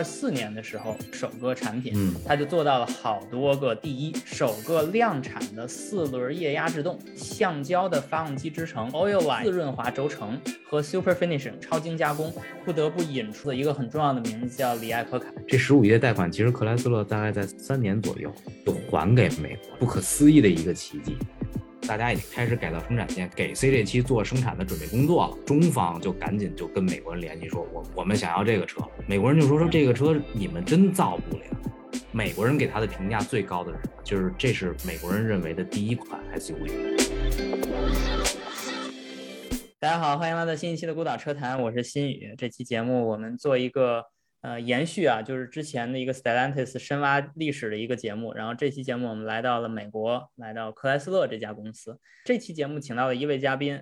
二四年的时候，首个产品，嗯它就做到了好多个第一。首个量产的四轮液压制动、橡胶的发动机支撑、Oil Line 自润滑轴承和 Super Finishing 超精加工，不得不引出的一个很重要的名字叫里艾可卡。这十五亿的贷款，其实克莱斯勒大概在三年左右就还给美国，不可思议的一个奇迹。大家已经开始改造生产线，给 C 这期做生产的准备工作了。中方就赶紧就跟美国人联系说，我我们想要这个车。美国人就说说这个车你们真造不了。美国人给他的评价最高的是什么？就是这是美国人认为的第一款 SUV。大家好，欢迎来到新一期的孤岛车谈，我是新宇。这期节目我们做一个呃延续啊，就是之前的一个 Stellantis 深挖历史的一个节目。然后这期节目我们来到了美国，来到克莱斯勒这家公司。这期节目请到了一位嘉宾，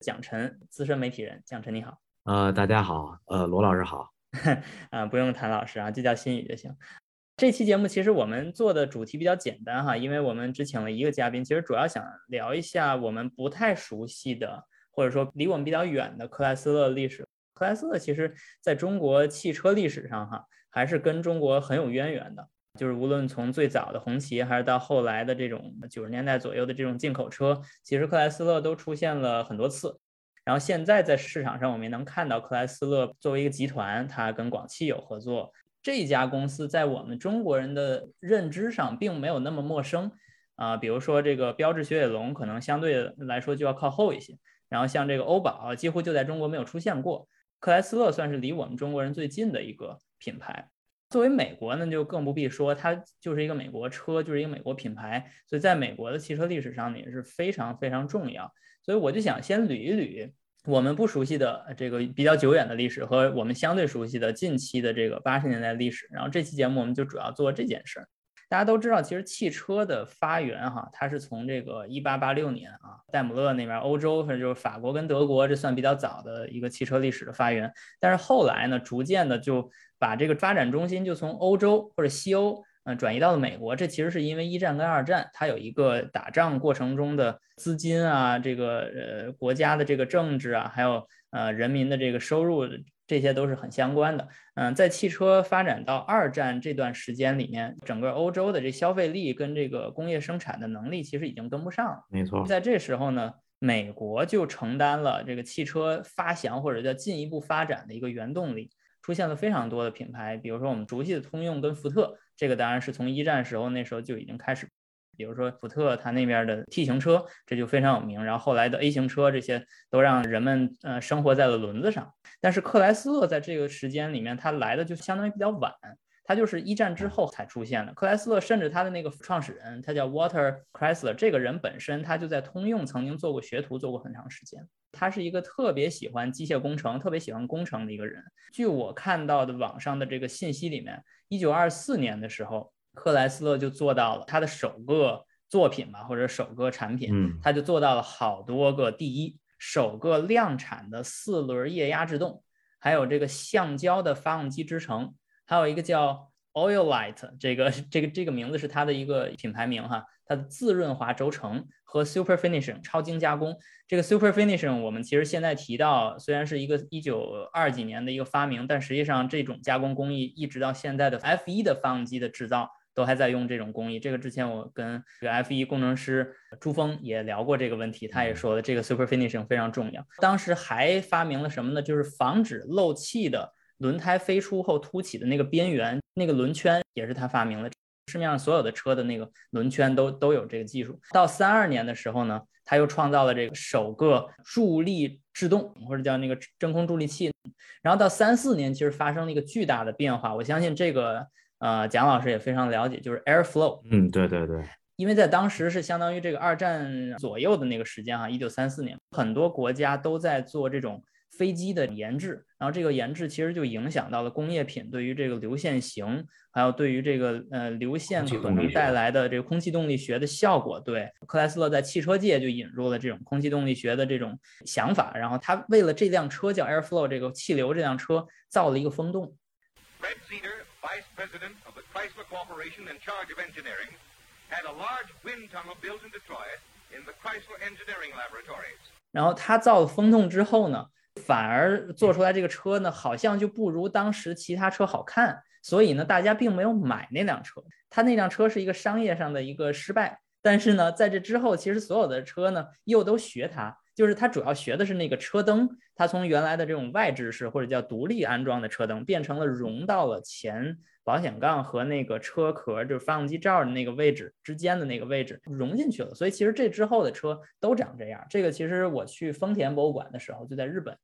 蒋晨，资深媒体人。蒋晨你好，呃，大家好，呃，罗老师好。啊、不用谭老师啊，就叫新宇就行。这期节目其实我们做的主题比较简单哈，因为我们只请了一个嘉宾，其实主要想聊一下我们不太熟悉的，或者说离我们比较远的克莱斯勒历史。克莱斯勒其实在中国汽车历史上哈，还是跟中国很有渊源的。就是无论从最早的红旗，还是到后来的这种九十年代左右的这种进口车，其实克莱斯勒都出现了很多次。然后现在在市场上，我们也能看到克莱斯勒作为一个集团，它跟广汽有合作。这家公司在我们中国人的认知上并没有那么陌生啊、比如说这个标致雪铁龙可能相对来说就要靠后一些，然后像这个欧宝几乎就在中国没有出现过，克莱斯勒算是离我们中国人最近的一个品牌。作为美国呢，就更不必说，它就是一个美国车，就是一个美国品牌，所以在美国的汽车历史上呢也是非常非常重要。所以我就想先捋一捋我们不熟悉的这个比较久远的历史和我们相对熟悉的近期的这个八十年代历史。然后这期节目我们就主要做这件事儿。大家都知道，其实汽车的发源哈，它是从这个一八八六年啊，戴姆勒那边欧洲，反正就是法国跟德国，这算比较早的一个汽车历史的发源。但是后来呢，逐渐的就把这个发展中心就从欧洲或者西欧。嗯，转移到了美国，这其实是因为一战跟二战，它有一个打仗过程中的资金啊，这个呃国家的这个政治啊，还有呃人民的这个收入，这些都是很相关的。嗯，在汽车发展到二战这段时间里面，整个欧洲的这消费力跟这个工业生产的能力其实已经跟不上了。没错，在这时候呢，美国就承担了这个汽车发祥或者叫进一步发展的一个原动力，出现了非常多的品牌，比如说我们熟悉的通用跟福特，这个当然是从一战时候那时候就已经开始。比如说福特它那边的 T 型车，这就非常有名。然后后来的 A 型车，这些都让人们呃生活在了轮子上。但是克莱斯勒在这个时间里面，它来的就相当于比较晚，它就是一战之后才出现的。克莱斯勒甚至他的那个创始人，他叫 Water Chrysler，这个人本身他就在通用曾经做过学徒，做过很长时间。他是一个特别喜欢机械工程、特别喜欢工程的一个人。据我看到的网上的这个信息里面，一九二四年的时候。克莱斯勒就做到了他的首个作品吧，或者首个产品，嗯他就做到了好多个第一，首个量产的四轮液压制动，还有这个橡胶的发动机支撑，还有一个叫 Oil Light，这个这个这个名字是它的一个品牌名哈，它的自润滑轴承和 Super Finishing 超精加工。这个 Super Finishing 我们其实现在提到，虽然是一个一九二几年的一个发明，但实际上这种加工工艺一直到现在的 F 一的发动机的制造。都还在用这种工艺。这个之前我跟这个 F 1工程师朱峰也聊过这个问题，他也说了这个 super finishing 非常重要。当时还发明了什么呢？就是防止漏气的轮胎飞出后凸起的那个边缘，那个轮圈也是他发明的。市面上所有的车的那个轮圈都都有这个技术。到三二年的时候呢，他又创造了这个首个助力制动，或者叫那个真空助力器。然后到三四年，其实发生了一个巨大的变化。我相信这个。呃，蒋老师也非常了解，就是 airflow。嗯，对对对，因为在当时是相当于这个二战左右的那个时间哈，一九三四年，很多国家都在做这种飞机的研制，然后这个研制其实就影响到了工业品对于这个流线型，还有对于这个呃流线可能带来的这个空气动力学的效果。对，克莱斯勒在汽车界就引入了这种空气动力学的这种想法，然后他为了这辆车叫 airflow 这个气流这辆车造了一个风洞。Vice President of the Chrysler Corporation in charge of engineering, had a large wind tunnel built in Detroit in the Chrysler Engineering Laboratories. 然后他造了风洞之后呢，反而做出来这个车呢，好像就不如当时其他车好看，所以呢，大家并没有买那辆车。他那辆车是一个商业上的一个失败，但是呢，在这之后，其实所有的车呢又都学它，就是它主要学的是那个车灯，它从原来的这种外置式或者叫独立安装的车灯，变成了融到了前。保险杠和那个车壳，就是发动机罩的那个位置之间的那个位置融进去了，所以其实这之后的车都长这样。这个其实我去丰田博物馆的时候，就在日本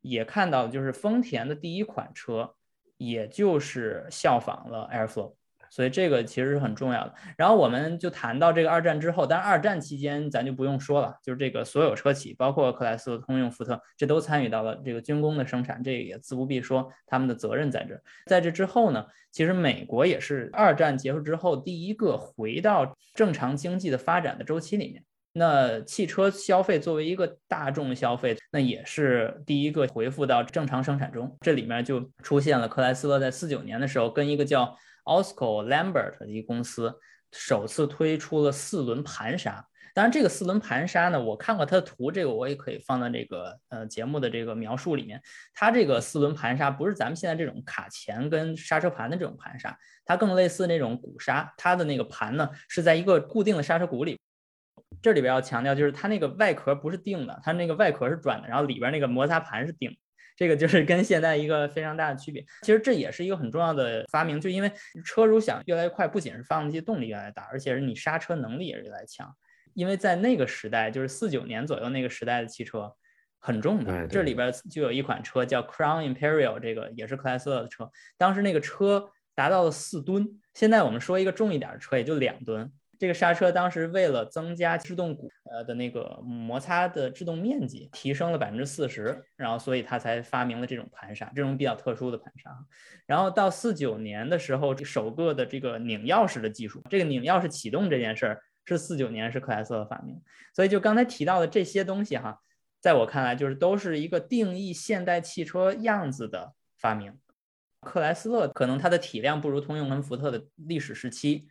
也看到，就是丰田的第一款车，也就是效仿了 Airflow。所以这个其实是很重要的。然后我们就谈到这个二战之后，但二战期间咱就不用说了，就是这个所有车企，包括克莱斯勒、通用、福特，这都参与到了这个军工的生产，这也自不必说，他们的责任在这。在这之后呢，其实美国也是二战结束之后第一个回到正常经济的发展的周期里面。那汽车消费作为一个大众消费，那也是第一个恢复到正常生产中。这里面就出现了克莱斯勒在四九年的时候跟一个叫 Osco Lambert 的一个公司首次推出了四轮盘刹，当然这个四轮盘刹呢，我看过它的图，这个我也可以放在这个呃节目的这个描述里面。它这个四轮盘刹不是咱们现在这种卡钳跟刹车盘的这种盘刹，它更类似那种鼓刹，它的那个盘呢是在一个固定的刹车鼓里。这里边要强调就是它那个外壳不是定的，它那个外壳是转的，然后里边那个摩擦盘是定的。这个就是跟现在一个非常大的区别。其实这也是一个很重要的发明，就因为车如想越来越快，不仅是发动机动力越来越大，而且是你刹车能力也是越来越强。因为在那个时代，就是四九年左右那个时代的汽车很重的，这里边就有一款车叫 Crown Imperial，这个也是克莱斯勒的车，当时那个车达到了四吨。现在我们说一个重一点的车也就两吨。这个刹车当时为了增加制动鼓呃的那个摩擦的制动面积，提升了百分之四十，然后所以他才发明了这种盘刹，这种比较特殊的盘刹。然后到四九年的时候，首个的这个拧钥匙的技术，这个拧钥匙启动这件事儿是四九年是克莱斯勒发明。所以就刚才提到的这些东西哈，在我看来就是都是一个定义现代汽车样子的发明。克莱斯勒可能它的体量不如通用跟福特的历史时期。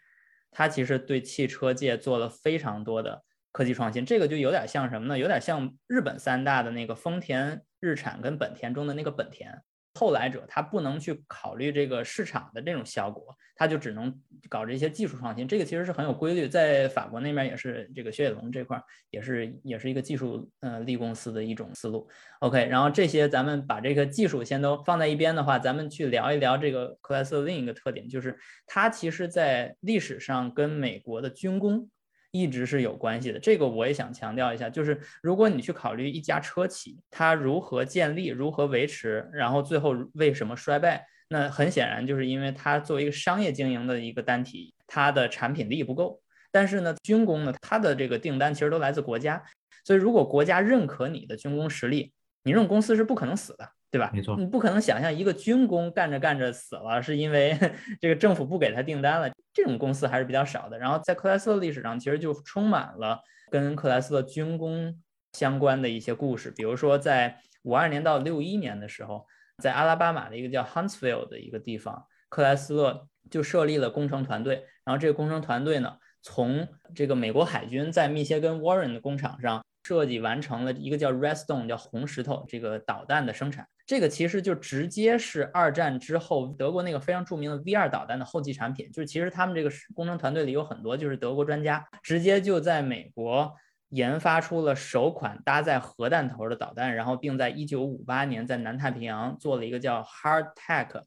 它其实对汽车界做了非常多的科技创新，这个就有点像什么呢？有点像日本三大的那个丰田、日产跟本田中的那个本田。后来者他不能去考虑这个市场的这种效果，他就只能搞这些技术创新。这个其实是很有规律，在法国那边也是这个雪铁龙这块也是也是一个技术呃立公司的一种思路。OK，然后这些咱们把这个技术先都放在一边的话，咱们去聊一聊这个克莱斯勒另一个特点，就是它其实在历史上跟美国的军工。一直是有关系的，这个我也想强调一下，就是如果你去考虑一家车企它如何建立、如何维持，然后最后为什么衰败，那很显然就是因为它作为一个商业经营的一个单体，它的产品力不够。但是呢，军工呢，它的这个订单其实都来自国家，所以如果国家认可你的军工实力，你这种公司是不可能死的。对吧？没错，你不可能想象一个军工干着干着死了，是因为 这个政府不给他订单了。这种公司还是比较少的。然后在克莱斯勒历史上，其实就充满了跟克莱斯勒军工相关的一些故事。比如说，在五二年到六一年的时候，在阿拉巴马的一个叫 Huntsville 的一个地方，克莱斯勒就设立了工程团队。然后这个工程团队呢，从这个美国海军在密歇根 Warren 的工厂上设计完成了一个叫 Redstone 叫红石头这个导弹的生产。这个其实就直接是二战之后德国那个非常著名的 V 二导弹的后继产品，就是其实他们这个工程团队里有很多就是德国专家，直接就在美国研发出了首款搭载核弹头的导弹，然后并在一九五八年在南太平洋做了一个叫 Hardtack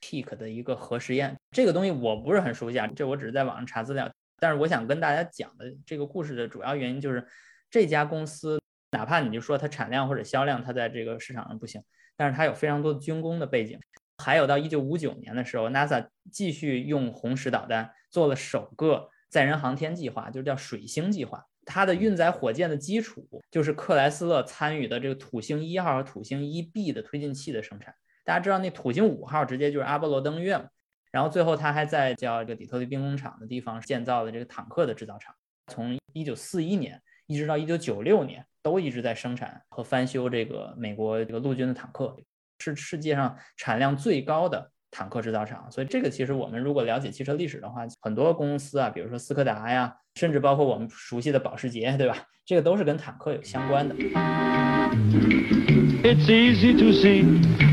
Peak 的一个核实验。这个东西我不是很熟悉啊，这我只是在网上查资料，但是我想跟大家讲的这个故事的主要原因就是这家公司，哪怕你就说它产量或者销量，它在这个市场上不行。但是它有非常多的军工的背景，还有到一九五九年的时候，NASA 继续用红石导弹做了首个载人航天计划，就是叫水星计划。它的运载火箭的基础就是克莱斯勒参与的这个土星一号和土星一 B 的推进器的生产。大家知道那土星五号直接就是阿波罗登月嘛，然后最后他还在叫这个底特律兵工厂的地方建造了这个坦克的制造厂，从一九四一年一直到一九九六年。都一直在生产和翻修这个美国这个陆军的坦克，是世界上产量最高的坦克制造厂。所以这个其实我们如果了解汽车历史的话，很多公司啊，比如说斯柯达呀，甚至包括我们熟悉的保时捷，对吧？这个都是跟坦克有相关的。It's easy to see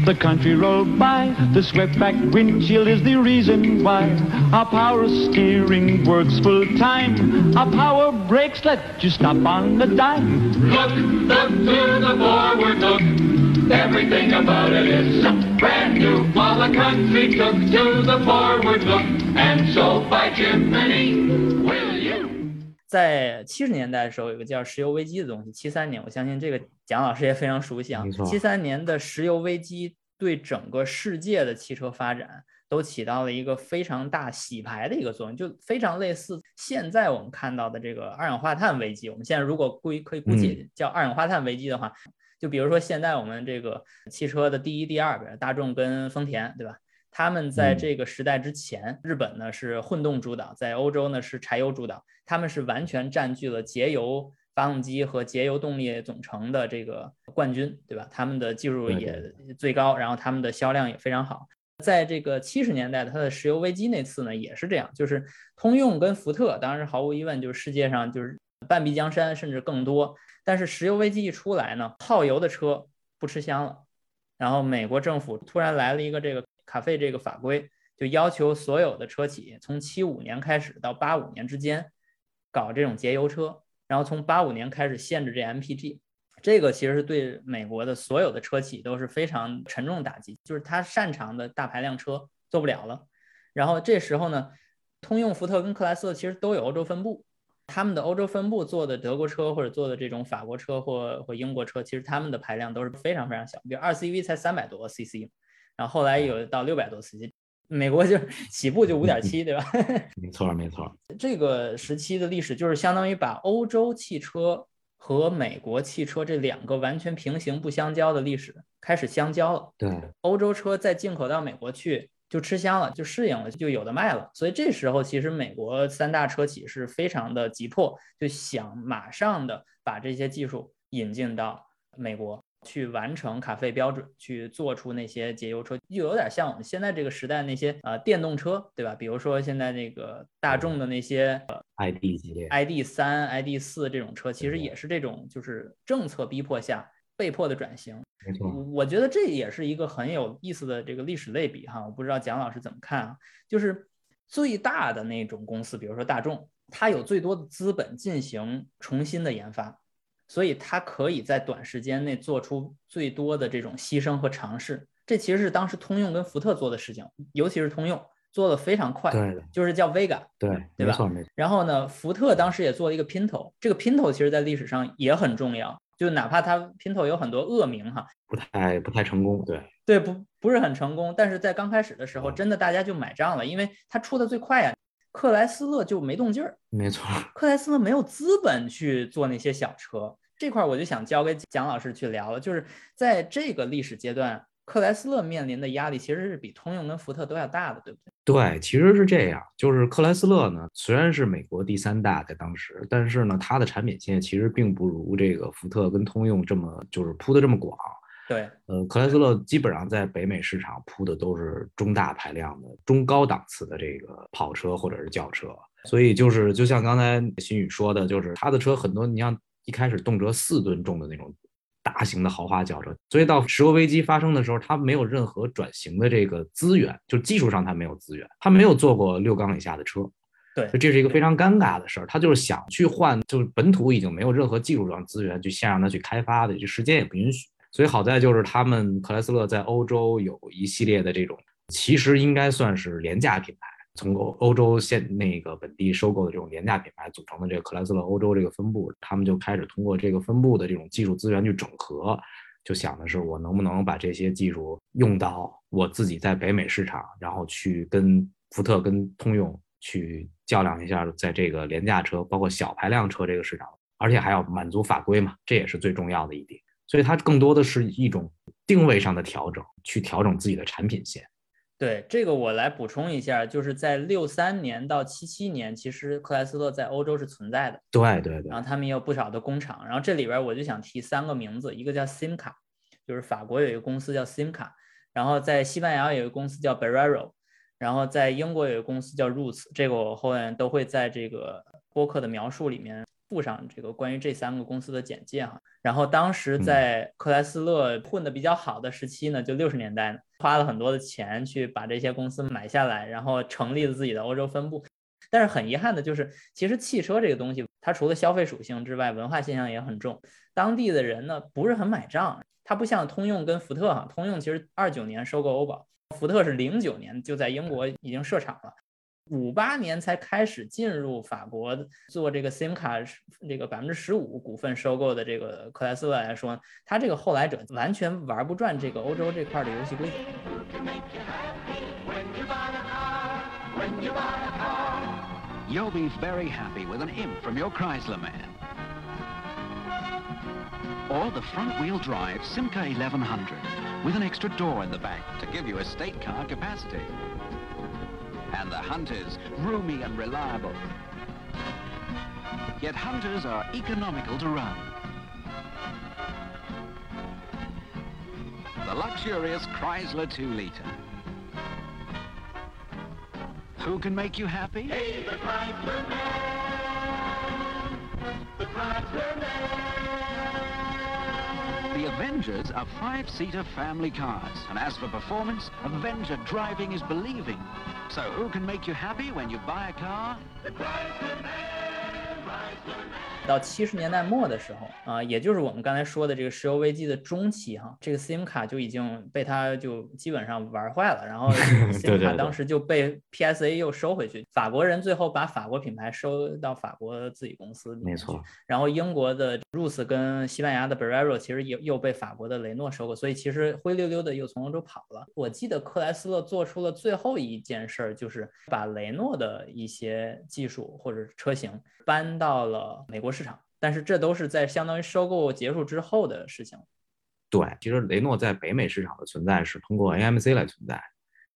the country roll by. The swept back windshield is the reason why. Our power steering works full time. Our power brakes let you stop on the dime. Look, look to the forward look. Everything about it is brand new. All the country took to the forward look. And so by Jiminy, will you? 在七十年代的时候，有个叫石油危机的东西。七三年，我相信这个蒋老师也非常熟悉啊七三年的石油危机对整个世界的汽车发展都起到了一个非常大洗牌的一个作用，就非常类似现在我们看到的这个二氧化碳危机。我们现在如果估可以估计叫二氧化碳危机的话，就比如说现在我们这个汽车的第一、第二，比如大众跟丰田，对吧？他们在嗯这个时代之前，日本呢是混动主导，在欧洲呢是柴油主导，他们是完全占据了节油发动机和节油动力总成的这个冠军，对吧？他们的技术也最高，然后他们的销量也非常好。在这个七十年代的它的石油危机那次呢，也是这样，就是通用跟福特，当然毫无疑问就是世界上就是半壁江山，甚至更多。但是石油危机一出来呢，耗油的车不吃香了，然后美国政府突然来了一个这个卡费这个法规，就要求所有的车企从七五年开始到八五年之间搞这种节油车，然后从八五年开始限制这 MPG。这个其实是对美国的所有的车企都是非常沉重打击，就是他擅长的大排量车做不了了。然后这时候呢，通用、福特跟克莱斯勒其实都有欧洲分部，他们的欧洲分部做的德国车或者做的这种法国车或或英国车，其实他们的排量都是非常非常小，比如二 CV 才三百多 CC，然后后来有到六百多司机美国就 起步就五点七，对吧？没错没错，这个时期的历史就是相当于把欧洲汽车和美国汽车这两个完全平行不相交的历史开始相交了。对欧洲车再进口到美国去就吃香了，就适应了，就有的卖了。所以这时候其实美国三大车企是非常的急迫，就想马上的把这些技术引进到美国。去完成卡费标准，去做出那些节油车，又有点像我们现在这个时代那些呃电动车，对吧？比如说现在那个大众的那些呃，ID 系列，ID 三、ID 四这种车，其实也是这种就是政策逼迫下被迫的转型。没错，我我觉得这也是一个很有意思的这个历史类比哈，我不知道蒋老师怎么看啊？就是最大的那种公司，比如说大众，它有最多的资本进行重新的研发，所以它可以在短时间内做出最多的这种牺牲和尝试。这其实是当时通用跟福特做的事情，尤其是通用做的非常快，对的，就是叫 Vega。对，对吧没错没错，然后呢，福特当时也做了一个 Pinto，这个 Pinto 其实在历史上也很重要，就哪怕它 Pinto 有很多恶名哈，不太不太成功，对对，不不是很成功，但是在刚开始的时候，嗯真的大家就买账了，因为它出的最快呀。克莱斯勒就没动劲儿，没错，克莱斯勒没有资本去做那些小车，这块儿我就想交给蒋老师去聊了，就是在这个历史阶段，克莱斯勒面临的压力其实是比通用跟福特都要大的，对不对？对，其实是这样，就是克莱斯勒呢，虽然是美国第三大在当时，但是呢，它的产品线其实并不如这个福特跟通用这么就是铺的这么广。对，呃，克莱斯勒基本上在北美市场铺的都是中大排量的、中高档次的这个跑车或者是轿车，所以就是就像刚才新宇说的，就是他的车很多，你像一开始动辄四吨重的那种大型的豪华轿车，所以到石油危机发生的时候，它没有任何转型的这个资源，就技术上它没有资源，它没有做过六缸以下的车。对这是一个非常尴尬的事儿，他就是想去换，就是本土已经没有任何技术上资源去先让他去开发的，这时间也不允许。所以好在就是他们克莱斯勒在欧洲有一系列的这种，其实应该算是廉价品牌，从欧欧洲现那个本地收购的这种廉价品牌组成的这个克莱斯勒欧洲这个分部，他们就开始通过这个分部的这种技术资源去整合，就想的是我能不能把这些技术用到我自己在北美市场，然后去跟福特跟通用去较量一下，在这个廉价车包括小排量车这个市场，而且还要满足法规嘛，这也是最重要的一点。所以它更多的是一种定位上的调整，去调整自己的产品线。对这个我来补充一下，就是在六三年到七七年，其实克莱斯勒在欧洲是存在的，对对对然后他们也有不少的工厂，然后这里边我就想提三个名字，一个叫 Simca，就是法国有一个公司叫 Simca，然后在西班牙有一个公司叫 Barrero，然后在英国有一个公司叫 Roots，这个我后面都会在这个播客的描述里面附上这个关于这三个公司的简介哈。然后当时在克莱斯勒混得比较好的时期呢，就六十年代呢，花了很多的钱去把这些公司买下来，然后成立了自己的欧洲分部。但是很遗憾的就是，其实汽车这个东西，它除了消费属性之外，文化现象也很重。当地的人呢不是很买账，它不像通用跟福特哈，通用其实二九年收购欧宝，福特是零九年就在英国已经设厂了，五八年才开始进入法国做这个 SIM 卡这个百分之十五股份收购的这个克莱斯勒来说，它这个后来者完全玩不转这个欧洲这块的游戏规则。You'll be very happy with an imp from your Chrysler man. Or the front-wheel drive Simca 1100 with an extra door in the back to give you a state car capacity. And the Hunters, roomy and reliable. Yet Hunters are economical to run. The luxurious Chrysler 2-liter. Who can make you happy? Hey, the Chrysler Man. The Chrysler Man. The Avengers are five-seater family cars. And as for performance, Avenger driving is believing. So who can make you happy when you buy a car? 到七十年代末的时候啊，也就是我们刚才说的这个石油危机的中期哈，这个 SIM 卡就已经被他就基本上玩坏了，然后 SIM 卡当时就被 PSA 又收回去，法国人最后把法国品牌收到法国自己公司里面去，没错。然后英国的 Roots 跟西班牙的 Barrero 其实又又被法国的雷诺收购，所以其实灰溜溜的又从欧洲跑了。我记得克莱斯勒做出了最后一件事儿，就是把雷诺的一些技术或者车型搬到了美国市场，但是这都是在相当于收购结束之后的事情对，其实雷诺在北美市场的存在是通过 AMC 来存在。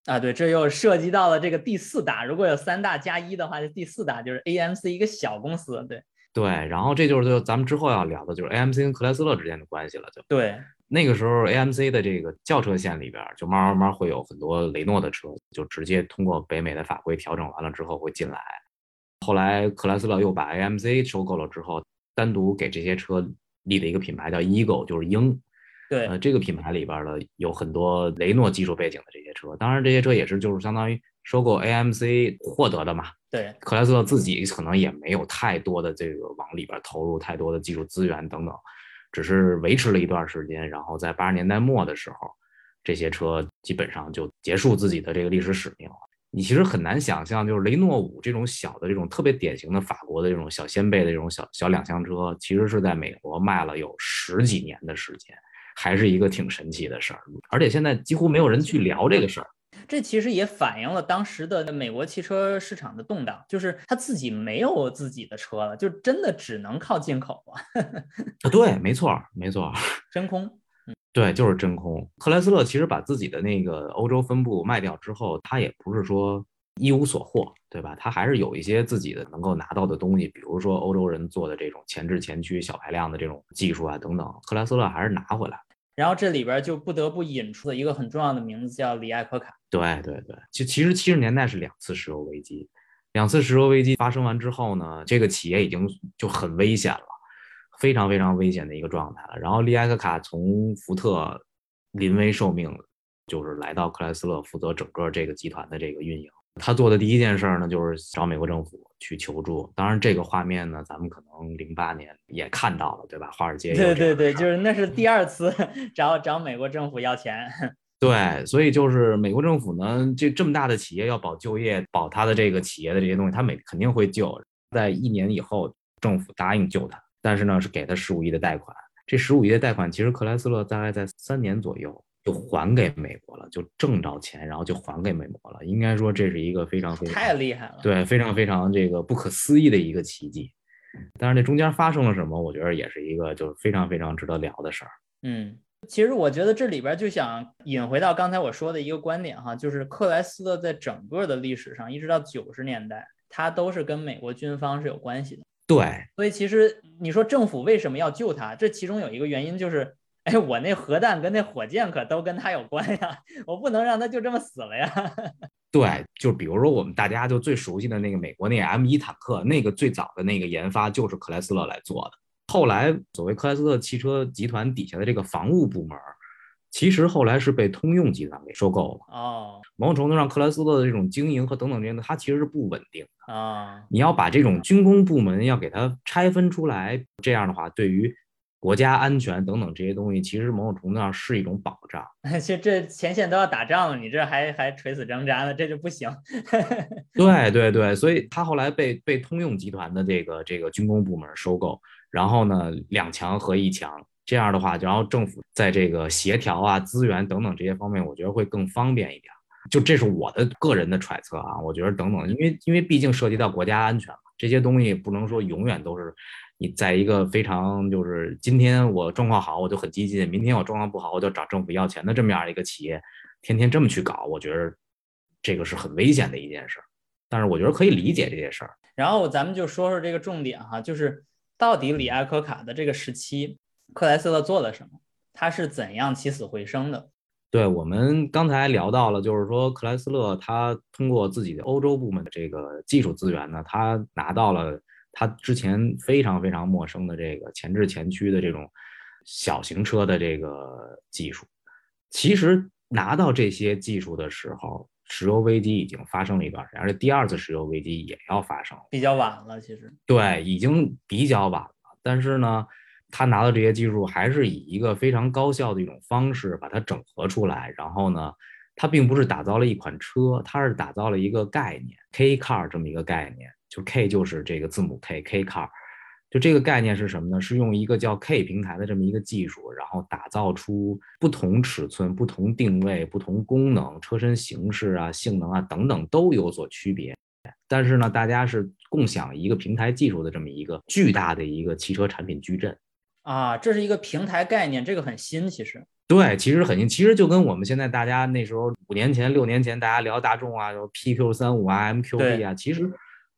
啊。对，这又涉及到了这个第四大，如果有三大加一的话，就第四大就是 AMC 一个小公司。对对，然后这就是就咱们之后要聊的，就是 AMC 跟克莱斯勒之间的关系了。就对，那个时候，AMC 的这个轿车线里边，就慢慢慢慢会有很多雷诺的车，就直接通过北美的法规调整完了之后会进来。后来克莱斯勒又把 AMC 收购了之后，单独给这些车立了一个品牌叫 Eagle，就是鹰。对呃，这个品牌里边儿的有很多雷诺技术背景的这些车，当然这些车也是就是相当于收购 AMC 获得的嘛。对，克莱斯勒自己可能也没有太多的这个往里边投入太多的技术资源等等，只是维持了一段时间，然后在八十年代末的时候，这些车基本上就结束自己的这个历史使命了。你其实很难想象，就是雷诺五这种小的这种特别典型的法国的这种小掀背的这种小小两厢车，其实是在美国卖了有十几年的时间，还是一个挺神奇的事儿。而且现在几乎没有人去聊这个事儿。这其实也反映了当时的美国汽车市场的动荡，就是他自己没有自己的车了，就真的只能靠进口啊，啊，对，没错儿，没错儿。真空。对，就是真空。克莱斯勒其实把自己的那个欧洲分部卖掉之后，他也不是说一无所获，对吧？他还是有一些自己的能够拿到的东西，比如说欧洲人做的这种前置前驱小排量的这种技术啊等等，克莱斯勒还是拿回来。然后这里边就不得不引出了一个很重要的名字，叫里艾科卡。对对对，其其实七十年代是两次石油危机，两次石油危机发生完之后呢，这个企业已经就很危险了，非常非常危险的一个状态了。然后利埃克卡从福特临危受命，就是来到克莱斯勒负责整个这个集团的这个运营。他做的第一件事儿呢，就是找美国政府去求助。当然，这个画面呢，咱们可能零八年也看到了，对吧？华尔街有对对对，就是那是第二次 找找美国政府要钱。对，所以就是美国政府呢，这这么大的企业要保就业，保他的这个企业的这些东西，他每肯定会救。在一年以后，政府答应救他，但是呢是给他十五亿的贷款。这十五亿的贷款，其实克莱斯勒大概在三年左右就还给美国了，就挣着钱，然后就还给美国了。应该说这是一个非常非常太厉害了。对非常非常这个不可思议的一个奇迹。但是这中间发生了什么，我觉得也是一个就是非常非常值得聊的事儿。嗯，其实我觉得这里边就想引回到刚才我说的一个观点哈，就是克莱斯勒在整个的历史上，一直到九十年代，他都是跟美国军方是有关系的。对，所以其实你说政府为什么要救他？这其中有一个原因就是哎，我那核弹跟那火箭可都跟他有关呀，我不能让他就这么死了呀。对，就比如说我们大家就最熟悉的那个美国那个 M 一坦克，那个最早的那个研发就是克莱斯勒来做的。后来所谓克莱斯勒汽车集团底下的这个防务部门，其实后来是被通用集团给收购了。哦某种程度上，克莱斯勒的这种经营和等等这些，它其实是不稳定的。啊，你要把这种军工部门要给它拆分出来，这样的话，对于国家安全等等这些东西，其实某种程度上是一种保障。其实这前线都要打仗了，你这还还垂死挣扎呢，这就不行。对对对，所以他后来被被通用集团的这个这个军工部门收购，然后呢两强合一强，这样的话，然后政府在这个协调啊、资源等等这些方面，我觉得会更方便一点。就这是我的个人的揣测啊，我觉得等等，因为因为毕竟涉及到国家安全嘛，这些东西不能说永远都是你在一个非常就是今天我状况好我就很激进，明天我状况不好我就找政府要钱的这么样一个企业，天天这么去搞，我觉得这个是很危险的一件事。但是我觉得可以理解这些事儿。然后咱们就说说这个重点哈，就是到底里埃科卡的这个时期，克莱斯勒做了什么？他是怎样起死回生的？对我们刚才聊到了，就是说克莱斯勒他通过自己的欧洲部门的这个技术资源呢，他拿到了他之前非常非常陌生的这个前置前驱的这种小型车的这个技术。其实拿到这些技术的时候，石油危机已经发生了一段时间，而且第二次石油危机也要发生了。比较晚了，其实对，已经比较晚了。但是呢，他拿到这些技术，还是以一个非常高效的一种方式把它整合出来。然后呢，他并不是打造了一款车，他是打造了一个概念 K car 这么一个概念，就 K 就是这个字母 K K car。就这个概念是什么呢？是用一个叫 K 平台的这么一个技术，然后打造出不同尺寸、不同定位、不同功能、车身形式啊、性能啊等等都有所区别。但是呢，大家是共享一个平台技术的这么一个巨大的一个汽车产品矩阵。啊，这是一个平台概念，这个很新，其实对，其实很新，其实就跟我们现在大家那时候五年前、六年前大家聊大众啊，有 PQ 三五啊、MQB 啊，其实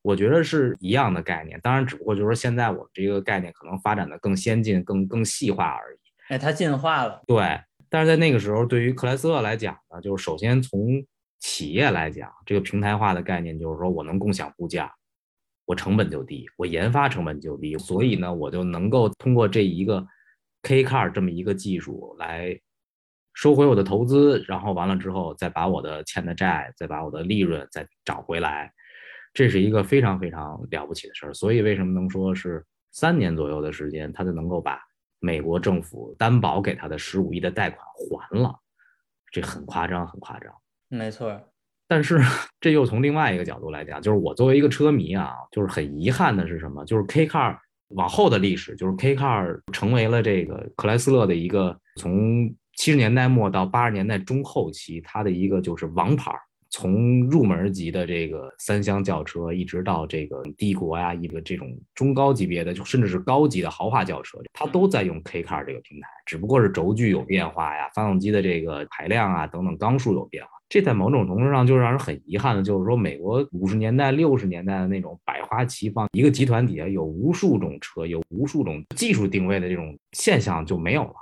我觉得是一样的概念。当然，只不过就是说现在我们这个概念可能发展的更先进、更更细化而已。哎，它进化了。对，但是在那个时候，对于克莱斯勒来讲呢，就是首先从企业来讲，这个平台化的概念就是说我能共享部件，我成本就低，我研发成本就低，所以呢，我就能够通过这一个 K car 这么一个技术来收回我的投资，然后完了之后再把我的欠的债，再把我的利润再找回来，这是一个非常非常了不起的事儿。所以为什么能说是三年左右的时间，他就能够把美国政府担保给他的十五亿的贷款还了？这很夸张，很夸张。没错，但是这又从另外一个角度来讲，就是我作为一个车迷啊，就是很遗憾的是什么？就是 K car 往后的历史，就是 K car 成为了这个克莱斯勒的一个从七十年代末到八十年代中后期，它的一个就是王牌。从入门级的这个三厢轿车，一直到这个帝国呀，一个这种中高级别的，就甚至是高级的豪华轿车，它都在用 K car 这个平台，只不过是轴距有变化呀，发动机的这个排量啊等等缸数有变化。这在某种程度上就让人很遗憾的，就是说美国五十年代、六十年代的那种百花齐放，一个集团底下有无数种车，有无数种技术定位的这种现象就没有了。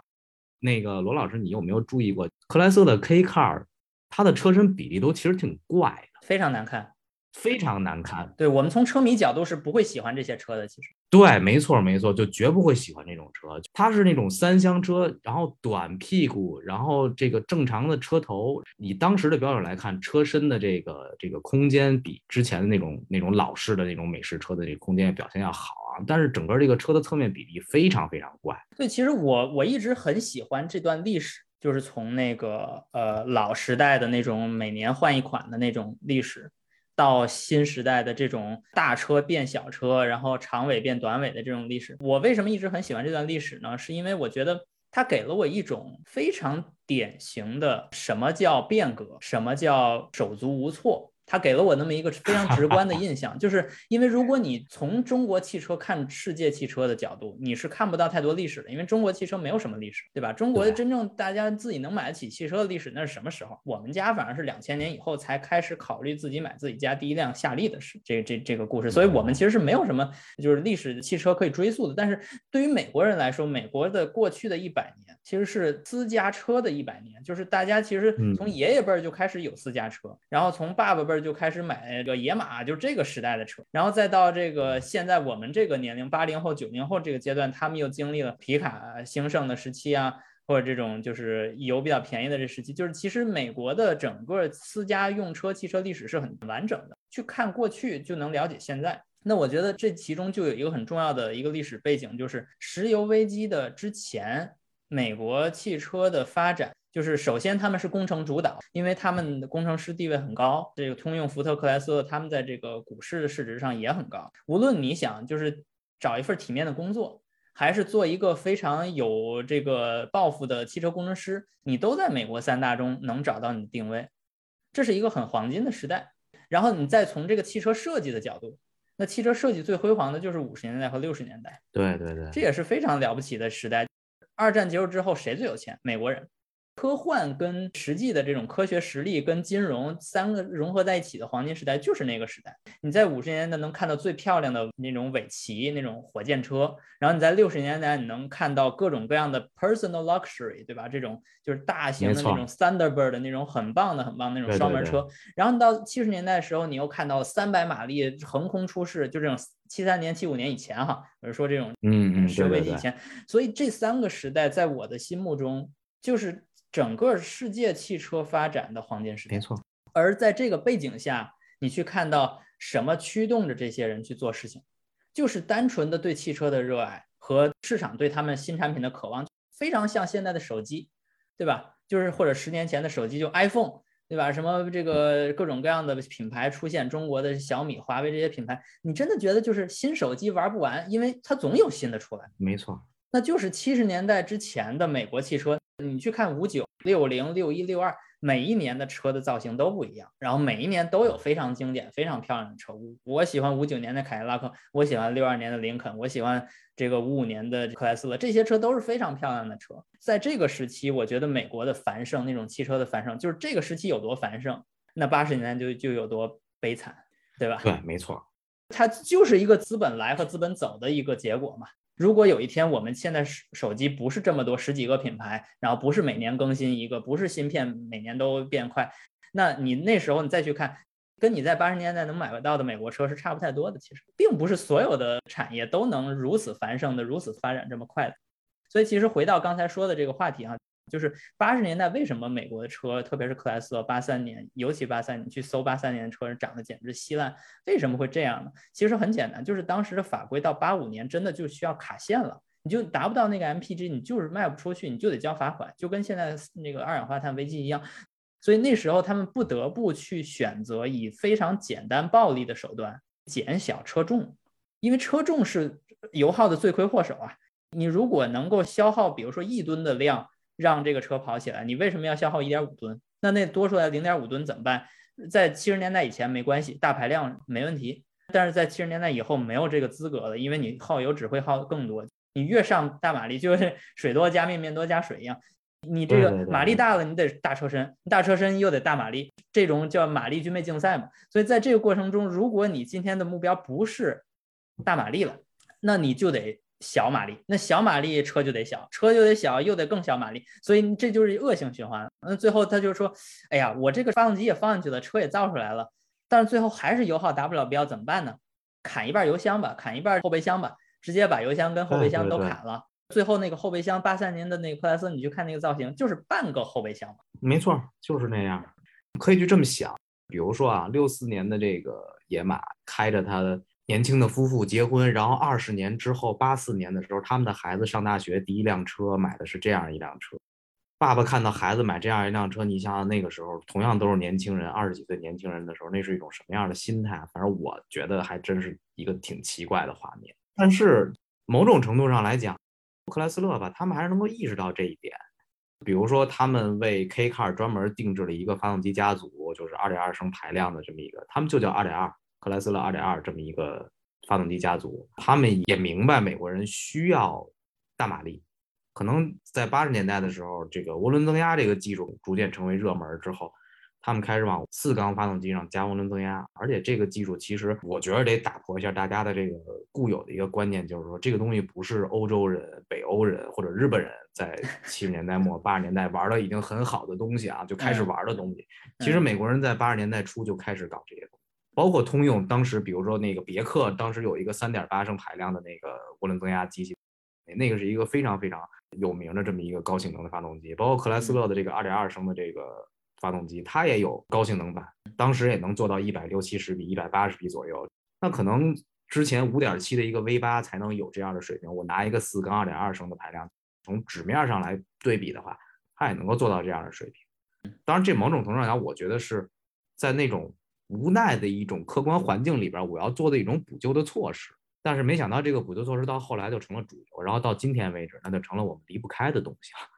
那个罗老师，你有没有注意过克莱斯的 K car，它的车身比例都其实挺怪的，非常难看。非常难看。对我们从车迷角度是不会喜欢这些车的，其实。对，没错没错，就绝不会喜欢这种车。它是那种三厢车，然后短屁股，然后这个正常的车头。以当时的标准来看，车身的这个这个空间比之前的那种那种老式的那种美式车的这个空间表现要好啊。但是整个这个车的侧面比例非常非常怪。对，其实我我一直很喜欢这段历史，就是从那个呃老时代的那种每年换一款的那种历史。到新时代的这种大车变小车，然后长尾变短尾的这种历史，我为什么一直很喜欢这段历史呢？是因为我觉得它给了我一种非常典型的什么叫变革，什么叫手足无措它给了我那么一个非常直观的印象，就是因为如果你从中国汽车看世界汽车的角度，你是看不到太多历史的，因为中国汽车没有什么历史，对吧？中国的真正大家自己能买得起汽车的历史，那是什么时候？我们家反而是两千年以后才开始考虑自己买自己家第一辆夏利的事，这这这个故事，所以我们其实是没有什么就是历史汽车可以追溯的。但是对于美国人来说，美国的过去的一百年其实是私家车的一百年，就是大家其实嗯从爷爷辈儿就开始有私家车，然后从爸爸辈就开始买这个野马，就这个时代的车，然后再到这个现在我们这个年龄八零后、九零后这个阶段，他们又经历了皮卡兴盛的时期啊。或者这种就是油比较便宜的这时期，就是其实美国的整个私家用车汽车历史是很完整的，去看过去就能了解现在。那我觉得这其中就有一个很重要的一个历史背景，就是石油危机的之前，美国汽车的发展，就是首先他们是工程主导，因为他们的工程师地位很高，这个通用、福特、克莱斯勒他们在这个股市的市值上也很高。无论你想就是找一份体面的工作，还是做一个非常有这个抱负的汽车工程师，你都在美国三大中能找到你的定位，这是一个很黄金的时代。然后你再从这个汽车设计的角度，那汽车设计最辉煌的就是五十年代和六十年代，对对对，这也是非常了不起的时代。二战结束之后，谁最有钱？美国人。科幻跟实际的这种科学实力跟金融三个融合在一起的黄金时代，就是那个时代。你在五十年代能看到最漂亮的那种尾鳍那种火箭车，然后你在六十年代你能看到各种各样的 personal luxury，对吧？这种就是大型的那种 Thunderbird 的那种很棒的很棒的那种对对对双门车。然后你到七十年代的时候，你又看到三百马力横空出世，就这种七三年、七五年以前哈，我是说这种嗯嗯，石油对对对，危机以前，所以这三个时代在我的心目中就是整个世界汽车发展的黄金时代。没错，而在这个背景下，你去看到什么驱动着这些人去做事情，就是单纯的对汽车的热爱和市场对他们新产品的渴望，非常像现在的手机，对吧？就是或者十年前的手机，就 iPhone，对吧？什么这个各种各样的品牌出现，中国的小米、华为这些品牌，你真的觉得就是新手机玩不完，因为它总有新的出来。没错，那就是七十年代之前的美国汽车，你去看五九、六零、六一、六二，每一年的车的造型都不一样，然后每一年都有非常经典、非常漂亮的车。我我喜欢五九年的凯迪拉克，我喜欢六二年的林肯，我喜欢这个五五年的克莱斯勒，这些车都是非常漂亮的车。在这个时期，我觉得美国的繁盛，那种汽车的繁盛，就是这个时期有多繁盛，那八十年代就就有多悲惨，对吧？对，没错，它就是一个资本来和资本走的一个结果嘛。如果有一天我们现在手手机不是这么多十几个品牌，然后不是每年更新一个，不是芯片每年都变快，那你那时候你再去看，跟你在八十年代能买得到的美国车是差不太多的。其实并不是所有的产业都能如此繁盛的、如此发展这么快的。所以其实回到刚才说的这个话题啊，就是八十年代为什么美国的车，特别是克莱斯勒，八三年，尤其八三年，你去搜八三年的车涨得简直稀烂，为什么会这样呢？其实很简单，就是当时的法规到八五年真的就需要卡线了，你就达不到那个 MPG，你就是卖不出去，你就得交罚款，就跟现在那个二氧化碳危机一样。所以那时候他们不得不去选择以非常简单暴力的手段减小车重，因为车重是油耗的罪魁祸首啊。你如果能够消耗，比如说一吨的量，让这个车跑起来，你为什么要消耗一点五吨？那那多出来零点五吨怎么办？在七十年代以前没关系，大排量没问题，但是在七十年代以后没有这个资格了，因为你耗油只会耗更多。你越上大马力，就是 水多加面，面多加水一样。你这个马力大了，你得大车身，大车身又得大马力，这种叫马力军备竞赛嘛。所以在这个过程中，如果你今天的目标不是大马力了，那你就得小马力，那小马力车就得小，车就得小，又得更小马力，所以这就是恶性循环。那最后他就说，哎呀，我这个发动机也放进去了，车也造出来了，但是最后还是油耗达不了标，怎么办呢？砍一半油箱吧，砍一半后备箱吧，直接把油箱跟后备箱对对对都砍了。最后那个后备箱，八三年的那个克莱斯，你去看那个造型，就是半个后备箱嘛。没错，就是那样。可以就这么想，比如说啊，六四年的这个野马开着它的年轻的夫妇结婚，然后二十年之后，八四年的时候，他们的孩子上大学，第一辆车买的是这样一辆车。爸爸看到孩子买这样一辆车，你想想那个时候，同样都是年轻人，二十几岁年轻人的时候，那是一种什么样的心态？反正我觉得还真是一个挺奇怪的画面。但是某种程度上来讲，克莱斯勒吧，他们还是能够意识到这一点。比如说，他们为 K Car 专门定制了一个发动机家族，就是2.2升排量的这么一个，他们就叫2.2克莱斯勒2.2这么一个发动机家族。他们也明白美国人需要大马力，可能在八十年代的时候，这个涡轮增压这个技术逐渐成为热门之后。他们开始往四缸发动机上加涡轮增压，而且这个技术其实我觉得得打破一下大家的这个固有的一个观念，就是说这个东西不是欧洲人、北欧人或者日本人在七十年代末八十年代玩的已经很好的东西啊，就开始玩的东西。其实美国人在八十年代初就开始搞这些东西，包括通用当时，比如说那个别克当时有一个三点八升排量的那个涡轮增压机器，那个是一个非常非常有名的这么一个高性能的发动机，包括克莱斯勒的这个二点二升的这个。发动机它也有高性能版，当时也能做到一百六七十匹、一百八十匹左右。那可能之前五点七的一个 V 八才能有这样的水平。我拿一个四缸二点二升的排量，从纸面上来对比的话，它也能够做到这样的水平。当然，这某种程度上讲，我觉得是在那种无奈的一种客观环境里边，我要做的一种补救的措施。但是没想到这个补救措施到后来就成了主流，然后到今天为止，那就成了我们离不开的东西了。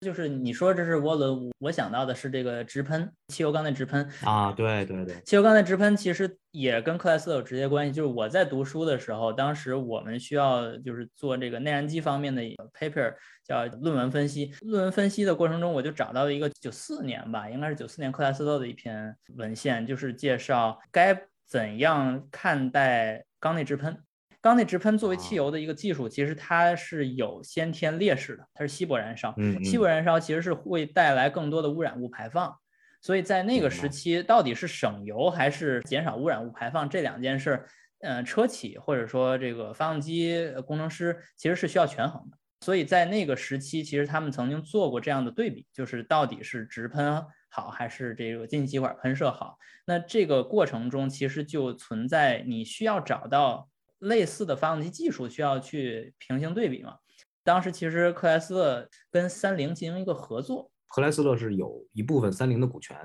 就是你说这是涡轮，我想到的是这个直喷汽油缸的直喷啊，对对对，汽油缸的直喷其实也跟克莱斯勒有直接关系。就是我在读书的时候，当时我们需要就是做这个内燃机方面的 paper，叫论文分析。论文分析的过程中，我就找到了一个九四年吧，应该是九四年克莱斯勒的一篇文献，就是介绍该怎样看待缸内直喷。缸内直喷作为汽油的一个技术，其实它是有先天劣势的，它是稀薄燃烧。嗯，稀薄燃烧其实是会带来更多的污染物排放，所以在那个时期，到底是省油还是减少污染物排放这两件事，嗯，车企或者说这个发动机工程师其实是需要权衡的。所以在那个时期，其实他们曾经做过这样的对比，就是到底是直喷好还是这个进气管喷射好？那这个过程中其实就存在你需要找到。类似的发动机技术需要去平行对比嘛？当时其实克莱斯勒跟三菱进行一个合作，克莱斯勒是有一部分三菱的股权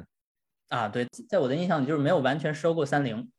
啊。对，在我的印象里就是没有完全收购三菱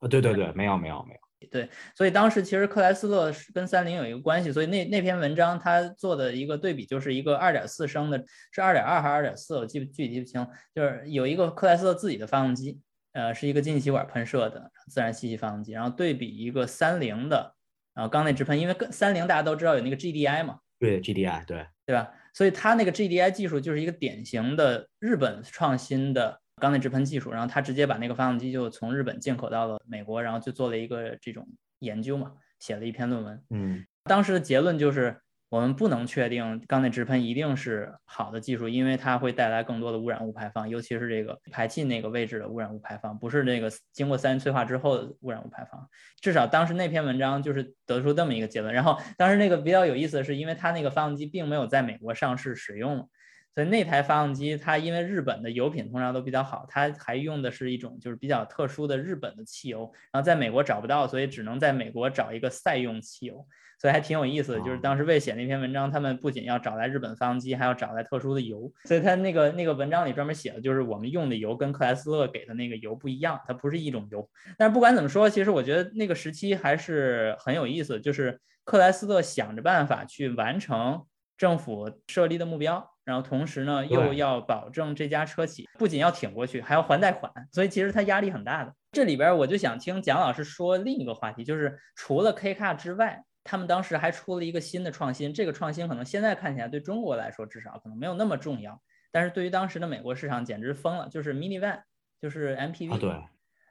啊。对对对，没有没有没有。对，所以当时其实克莱斯勒是跟三菱有一个关系，所以那那篇文章他做的一个对比就是一个二点四升的，是二点二还是二点四？我记不具体记不清，就是有一个克莱斯勒自己的发动机。呃，是一个进气管喷射的自然吸气发动机，然后对比一个三菱的，然后缸内直喷，因为跟三菱大家都知道有那个 GDI 嘛，对 GDI，对对吧？所以它那个 GDI 技术就是一个典型的日本创新的缸内直喷技术，然后它直接把那个发动机就从日本进口到了美国，然后就做了一个这种研究嘛，写了一篇论文。嗯，当时的结论就是。我们不能确定缸内直喷一定是好的技术，因为它会带来更多的污染物排放，尤其是这个排气那个位置的污染物排放，不是这个经过三元催化之后的污染物排放。至少当时那篇文章就是得出这么一个结论。然后当时那个比较有意思的是，因为它那个发动机并没有在美国上市使用，所以那台发动机它因为日本的油品通常都比较好，它还用的是一种就是比较特殊的日本的汽油，然后在美国找不到，所以只能在美国找一个赛用汽油。所以还挺有意思的，就是当时为写那篇文章，他们不仅要找来日本发动机，还要找来特殊的油。所以他那个那个文章里专门写的就是我们用的油跟克莱斯勒给的那个油不一样，它不是一种油。但是不管怎么说，其实我觉得那个时期还是很有意思，就是克莱斯勒想着办法去完成政府设立的目标，然后同时呢又要保证这家车企不仅要挺过去，还要还贷款，所以其实他压力很大的。这里边我就想听蒋老师说另一个话题，就是除了 K car 之外。他们当时还出了一个新的创新，这个创新可能现在看起来对中国来说至少可能没有那么重要，但是对于当时的美国市场简直疯了，就是 mini van，就是 MPV。对，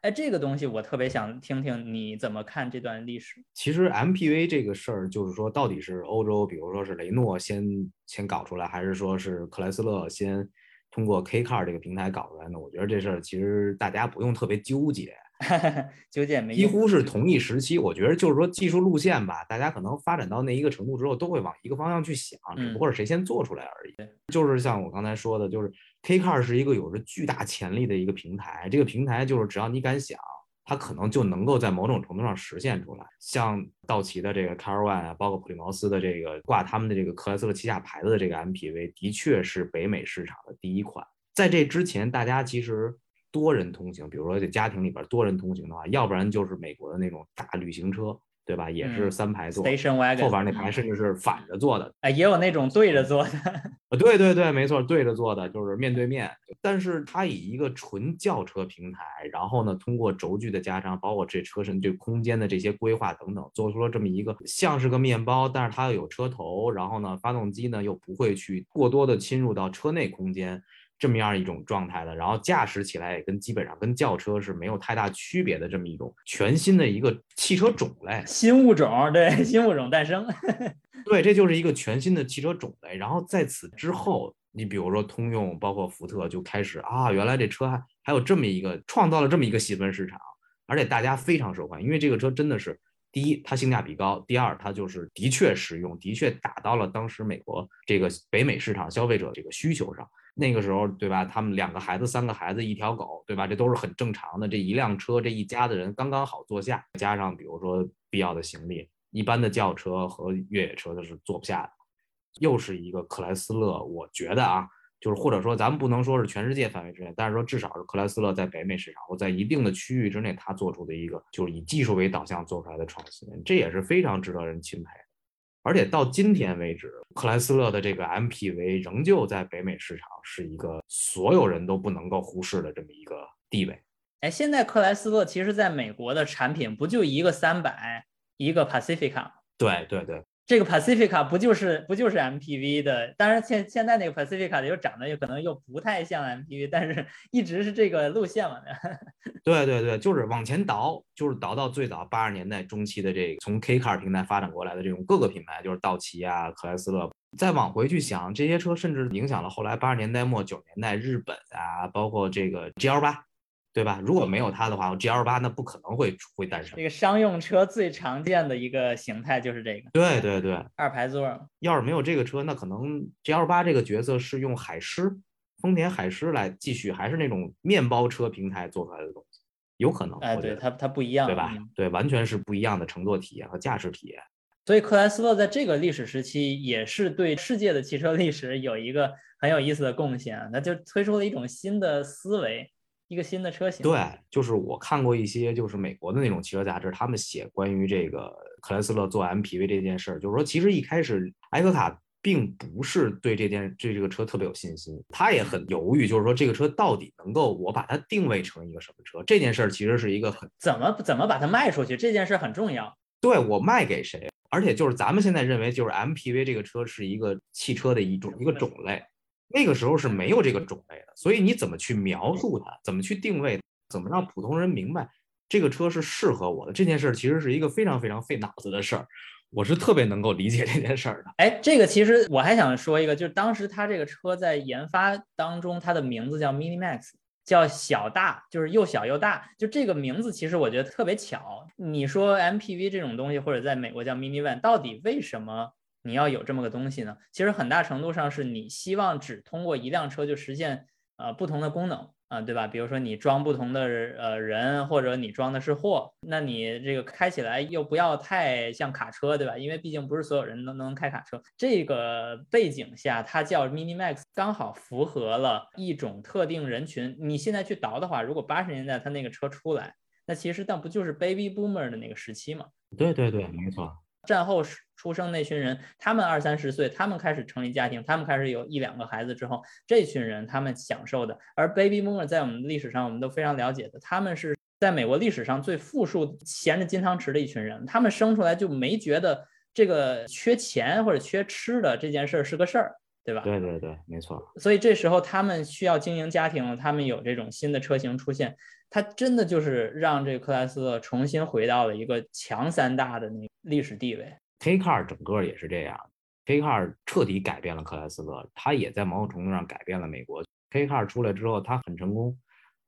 哎，这个东西我特别想听听你怎么看这段历史。其实 MPV 这个事儿，就是说到底是欧洲，比如说是雷诺先先搞出来，还是说是克莱斯勒先通过 K car 这个平台搞出来呢？我觉得这事儿其实大家不用特别纠结。纠结没几乎是同一时期，我觉得就是说技术路线吧，大家可能发展到那一个程度之后，都会往一个方向去想，只不过是谁先做出来而已。就是像我刚才说的，就是 K Car 是一个有着巨大潜力的一个平台，这个平台就是只要你敢想，它可能就能够在某种程度上实现出来。像道奇的这个 Car One 啊，包括普利茅斯的这个挂他们的这个克莱斯勒旗下牌子的这个 MPV，的确是北美市场的第一款。在这之前，大家其实。多人通行，比如说这家庭里边多人通行的话，要不然就是美国的那种大旅行车，对吧？也嗯是三排座，Station wagon 后边那排甚至是反着坐的。啊，也有那种对着坐的，呃，对对对，没错，对着坐的，就是面对面。但是它以一个纯轿车平台，然后呢，通过轴距的加长，包括这车身对空间的这些规划等等，做出了这么一个像是个面包，但是它又有车头，然后呢，发动机呢又不会去过多的侵入到车内空间。这么样一种状态的，然后驾驶起来也跟基本上跟轿车是没有太大区别的这么一种全新的一个汽车种类。新物种，对，新物种诞生。对，这就是一个全新的汽车种类。然后在此之后，你比如说通用，包括福特就开始啊，原来这车还还有这么一个创造了这么一个细分市场，而且大家非常受欢迎，因为这个车真的是第一，它性价比高；第二，它就是的确实用，的确打到了当时美国这个北美市场消费者这个需求上。那个时候，对吧？他们两个孩子、三个孩子、一条狗，对吧？这都是很正常的。这一辆车，这一家的人刚刚好坐下，加上比如说必要的行李，一般的轿车和越野车它是坐不下的。又是一个克莱斯勒，我觉得啊，就是或者说咱们不能说是全世界范围之内，但是说至少是克莱斯勒在北美市场或在一定的区域之内，它做出的一个就是以技术为导向做出来的创新，这也是非常值得人钦佩的。而且到今天为止，克莱斯勒的这个 MPV 仍旧在北美市场是一个所有人都不能够忽视的这么一个地位。哎，现在克莱斯勒其实在美国的产品不就一个三百，一个 Pacifica 吗？对对对，这个 Pacifica 不就是不就是 MPV 的？当然现现在那个 Pacifica 又长得又可能又不太像 MPV，但是一直是这个路线嘛。对对对，就是往前倒，就是倒到最早八十年代中期的这个从 K car 平台发展过来的这种各个品牌，就是道奇啊、克莱斯勒。再往回去想，这些车甚至影响了后来八十年代末九十年代日本啊，包括这个 GL 八，对吧？如果没有它的话，GL 八那不可能会会诞生这。个商用车最常见的一个形态就是这个对对对，二排座。要是没有这个车，那可能 GL 八这个角色是用海狮、丰田海狮来继续，还是那种面包车平台做出来的东西，有可能。哎，对它它不一样，对吧嗯？对，完全是不一样的乘坐体验和驾驶体验。所以克莱斯勒在这个历史时期也是对世界的汽车历史有一个很有意思的贡献，那就推出了一种新的思维，一个新的车型。对，就是我看过一些就是美国的那种汽车杂志，他们写关于这个克莱斯勒做 MPV 这件事儿，就是说其实一开始埃克塔并不是对这件对这个车特别有信心，他也很犹豫，就是说这个车到底能够我把它定位成一个什么车？这件事儿其实是一个很怎么怎么把它卖出去这件事很重要。对我卖给谁，而且就是咱们现在认为就是 MPV 这个车是一个汽车的一种一个种类，那个时候是没有这个种类的，所以你怎么去描述它，怎么去定位，怎么让普通人明白这个车是适合我的，这件事儿其实是一个非常非常费脑子的事儿，我是特别能够理解这件事儿的。哎，这个其实我还想说一个，就是当时它这个车在研发当中，它的名字叫 Mini Max，叫小大，就是又小又大。就这个名字，其实我觉得特别巧。你说 MPV 这种东西，或者在美国叫 Mini Van，到底为什么你要有这么个东西呢？其实很大程度上是你希望只通过一辆车就实现呃不同的功能。啊，对吧？比如说你装不同的呃人，或者你装的是货，那你这个开起来又不要太像卡车，对吧？因为毕竟不是所有人都能开卡车。这个背景下，它叫 Mini Max，刚好符合了一种特定人群。你现在去倒的话，如果八十年代它那个车出来，那其实那不就是 Baby Boomer 的那个时期嘛？对对对，没错。战后出生那群人，他们二三十岁，他们开始成立家庭，他们开始有一两个孩子之后，这群人他们享受的，而 baby boomer 在我们历史上我们都非常了解的，他们是在美国历史上最富庶、衔着金汤匙的一群人，他们生出来就没觉得这个缺钱或者缺吃的这件事儿是个事儿，对吧？对对对，没错。所以这时候他们需要经营家庭，他们有这种新的车型出现，它真的就是让这个克莱斯勒重新回到了一个强三大的那历史地位。K car 整个也是这样，K car 彻底改变了克莱斯勒，它也在某种程度上改变了美国。K car 出来之后，它很成功，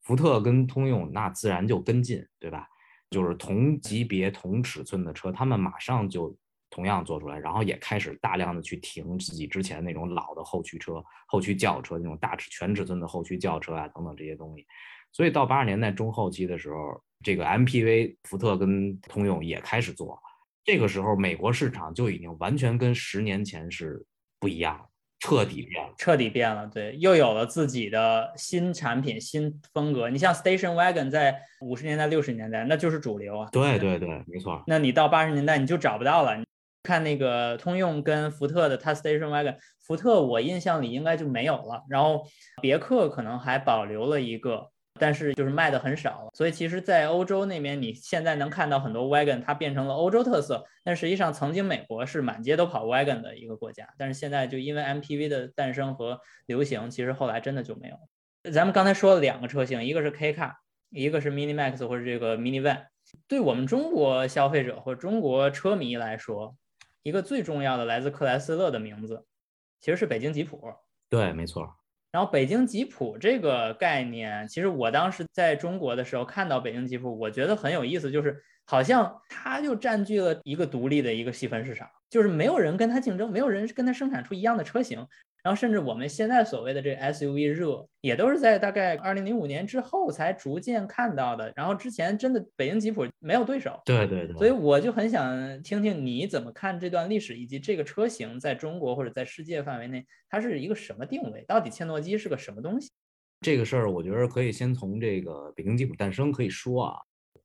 福特跟通用那自然就跟进，对吧？就是同级别、同尺寸的车，他们马上就同样做出来，然后也开始大量的去停自己之前那种老的后驱车、后驱轿车那种大尺全尺寸的后驱轿车啊等等这些东西。所以到八十年代中后期的时候，这个 MPV 福特跟通用也开始做。这个时候，美国市场就已经完全跟十年前是不一样了。彻底变了。彻底变了，对，又有了自己的新产品、新风格。你像 Station Wagon 在五十年代、六十年代那就是主流啊，对对对，没错。那你到八十年代你就找不到了。看那个通用跟福特的它 Station Wagon，福特我印象里应该就没有了，然后别克可能还保留了一个。但是就是卖的很少，所以其实，在欧洲那边，你现在能看到很多 wagon，它变成了欧洲特色。但实际上，曾经美国是满街都跑 wagon 的一个国家。但是现在就因为 MPV 的诞生和流行，其实后来真的就没有。咱们刚才说了两个车型，一个是 K Car，一个是 Mini Max 或者这个 Mini Van。对我们中国消费者或中国车迷来说，一个最重要的来自克莱斯勒的名字，其实是北京吉普。对，没错。然后北京吉普这个概念，其实我当时在中国的时候看到北京吉普，我觉得很有意思，就是好像它就占据了一个独立的一个细分市场，就是没有人跟它竞争，没有人跟它生产出一样的车型。然后甚至我们现在所谓的这 SUV 热，也都是在大概二零零五年之后才逐渐看到的。然后之前真的北京吉普没有对手，对对对。所以我就很想听听你怎么看这段历史，以及这个车型在中国或者在世界范围内它是一个什么定位？到底切诺基是个什么东西？这个事儿我觉得可以先从这个北京吉普诞生可以说啊，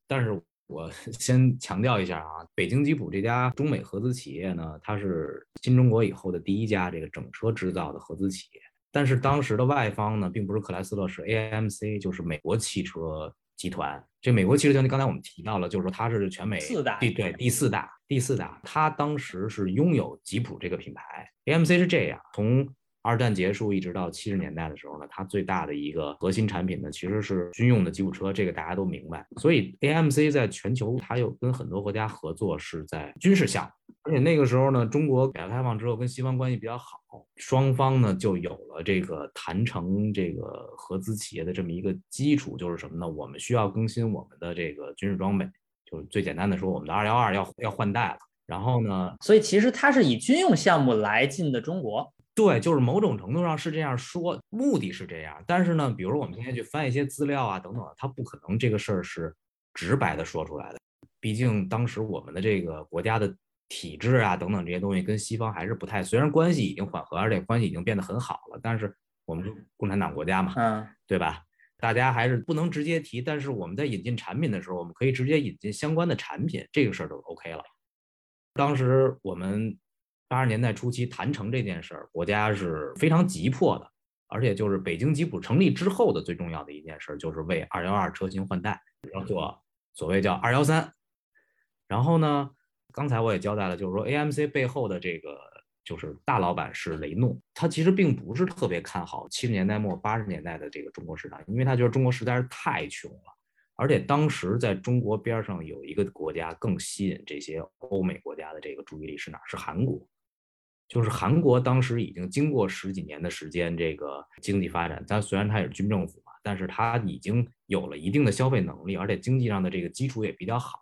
但是。我 先强调一下啊，北京吉普这家中美合资企业呢，它是新中国以后的第一家这个整车制造的合资企业。但是当时的外方呢，并不是克莱斯勒，是 AMC，就是美国汽车集团。这美国汽车集团，刚才我们提到了，就是说它是全美四大，对对，第四大，第四大。它当时是拥有吉普这个品牌。AMC 是这样，从二战结束一直到七十年代的时候呢，它最大的一个核心产品呢，其实是军用的吉普车，这个大家都明白。所以 AMC 在全球，它又跟很多国家合作，是在军事项目。而且那个时候呢，中国改革开放之后跟西方关系比较好，双方呢就有了这个谈成这个合资企业的这么一个基础，就是什么呢？我们需要更新我们的这个军事装备，就是最简单的说，我们的二幺二要要换代了。然后呢，所以其实它是以军用项目来进的中国。对，就是某种程度上是这样说，目的是这样。但是呢，比如我们今天去翻一些资料啊，等等，他不可能这个事儿是直白的说出来的。毕竟当时我们的这个国家的体制啊，等等这些东西跟西方还是不太，虽然关系已经缓和，而且关系已经变得很好了，但是我们是共产党国家嘛，嗯，对吧？大家还是不能直接提。但是我们在引进产品的时候，我们可以直接引进相关的产品，这个事儿就 OK 了。当时我们。八十年代初期谈成这件事儿，国家是非常急迫的，而且就是北京吉普成立之后的最重要的一件事，就是为二幺二车型换代，要做所谓叫二幺三。然后呢，刚才我也交代了，就是说 AMC 背后的这个就是大老板是雷诺，他其实并不是特别看好七十年代末八十年代的这个中国市场，因为他觉得中国实在是太穷了，而且当时在中国边上有一个国家更吸引这些欧美国家的这个注意力是哪？是韩国。就是韩国当时已经经过十几年的时间，这个经济发展，它虽然它也是军政府嘛，但是它已经有了一定的消费能力，而且经济上的这个基础也比较好。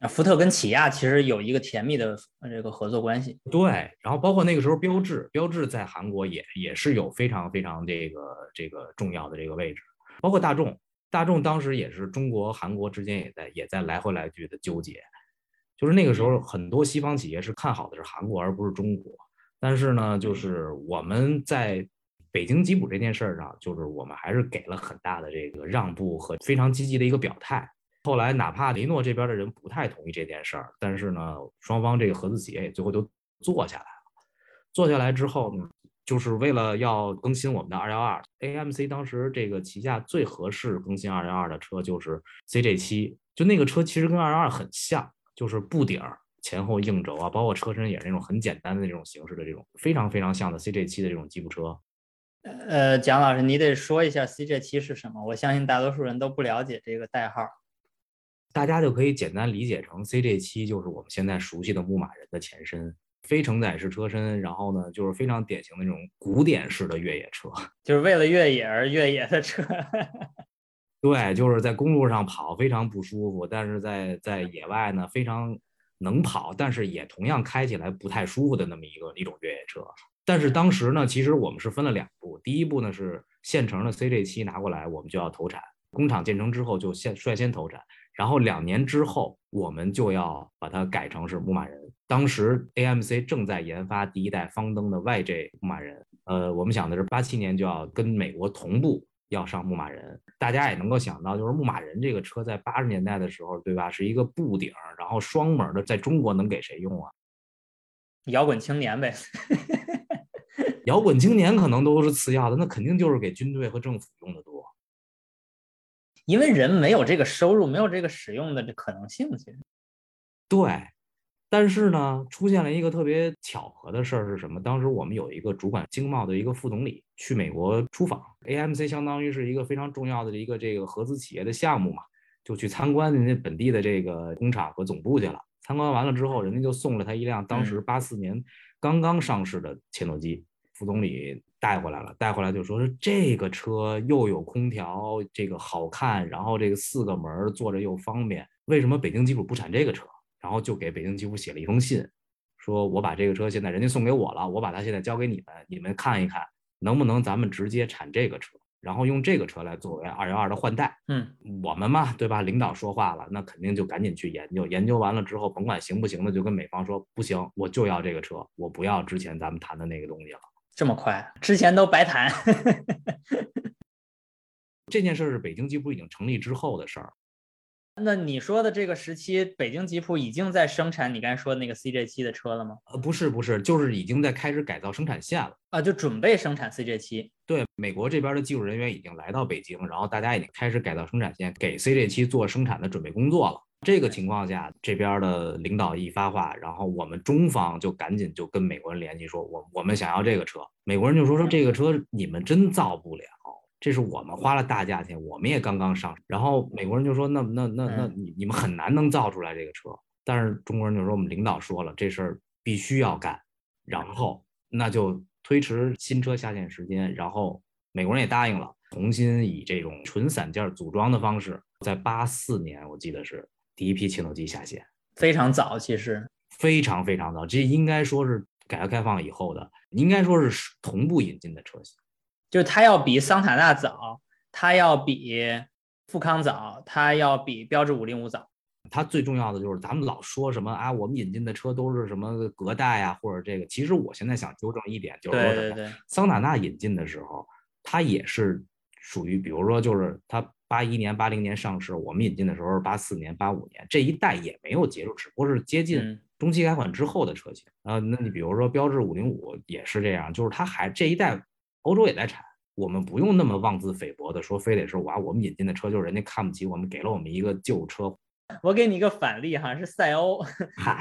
啊，福特跟起亚其实有一个甜蜜的这个合作关系。对，然后包括那个时候标致，标致在韩国也也是有非常非常这个这个重要的这个位置，包括大众，大众当时也是中国韩国之间也在也在来回来去的纠结，就是那个时候很多西方企业是看好的是韩国而不是中国。但是呢，就是我们在北京吉普这件事上，就是我们还是给了很大的这个让步和非常积极的一个表态。后来哪怕雷诺这边的人不太同意这件事儿，但是呢，双方这个合资企业也最后都做下来了。做下来之后呢，就是为了要更新我们的二幺二，AMC 当时这个旗下最合适更新二幺二的车就是 CJ 七，就那个车其实跟二幺二很像，就是布顶儿。前后硬轴啊，包括车身也是那种很简单的那种形式的这种非常非常像的 CJ 七的这种吉普车。呃，蒋老师，你得说一下 CJ 七是什么？我相信大多数人都不了解这个代号。大家就可以简单理解成 CJ 七就是我们现在熟悉的牧马人的前身，非承载式车身，然后呢就是非常典型的那种古典式的越野车，就是为了越野而越野的车。对，就是在公路上跑非常不舒服，但是在在野外呢非常。能跑，但是也同样开起来不太舒服的那么一个一种越野车。但是当时呢，其实我们是分了两步，第一步呢是现成的 CJ 七拿过来，我们就要投产，工厂建成之后就先率先投产，然后两年之后我们就要把它改成是牧马人。当时 AMC 正在研发第一代方登的 YJ 牧马人，呃，我们想的是八七年就要跟美国同步要上牧马人，大家也能够想到，就是牧马人这个车在八十年代的时候，对吧，是一个布顶，然后双门的，在中国能给谁用啊？摇滚青年呗。摇滚青年可能都是次要的，那肯定就是给军队和政府用的多。因为人没有这个收入，没有这个使用的这可能性，其实。对，但是呢，出现了一个特别巧合的事儿是什么？当时我们有一个主管经贸的一个副总理去美国出访，AMC 相当于是一个非常重要的一个这个合资企业的项目嘛，就去参观人家本地的这个工厂和总部去了。参观完了之后，人家就送了他一辆当时八四年刚刚上市的切诺基。副总理带回来了，带回来就说这个车又有空调，这个好看，然后这个四个门坐着又方便，为什么北京吉普不产这个车？然后就给北京吉普写了一封信，说我把这个车现在人家送给我了，我把它现在交给你们，你们看一看能不能咱们直接产这个车。然后用这个车来作为二幺二的换代，嗯，我们嘛，对吧？领导说话了，那肯定就赶紧去研究，研究完了之后，甭管行不行的，就跟美方说不行，我就要这个车，我不要之前咱们谈的那个东西了。这么快，之前都白谈。这件事是北京吉普已经成立之后的事儿。那你说的这个时期，北京吉普已经在生产你刚才说的那个 CJ 七的车了吗？呃，不是，不是，就是已经在开始改造生产线了啊，就准备生产 CJ 七。对，美国这边的技术人员已经来到北京，然后大家已经开始改造生产线，给 CJ 七做生产的准备工作了。这个情况下，这边的领导一发话，然后我们中方就赶紧就跟美国人联系，说我我们想要这个车。美国人就说说这个车你们真造不了。这是我们花了大价钱，我们也刚刚上，然后美国人就说那那那那你你们很难能造出来这个车，但是中国人就说我们领导说了这事儿必须要干，然后那就推迟新车下线时间，然后美国人也答应了，重新以这种纯散件组装的方式，在八四年我记得是第一批切诺基下线，非常早，其实。非常非常早，这应该说是改革开放以后的，应该说是同步引进的车型。就是它要比桑塔纳早，它要比富康早，它要比标致五零五早。它最重要的就是咱们老说什么啊，我们引进的车都是什么隔代啊，或者这个。其实我现在想纠正一点，就是说什么？桑塔纳引进的时候，它也是属于，比如说就是它八一年、八零年上市，我们引进的时候是八四年、八五年，这一代也没有结束，只不过是接近中期改款之后的车型啊。那你比如说标致五零五也是这样，就是它还这一代。欧洲也在产，我们不用那么妄自菲薄的说，非得是哇，我们引进的车就是人家看不起我们，给了我们一个旧车。我给你一个反例哈，是赛欧，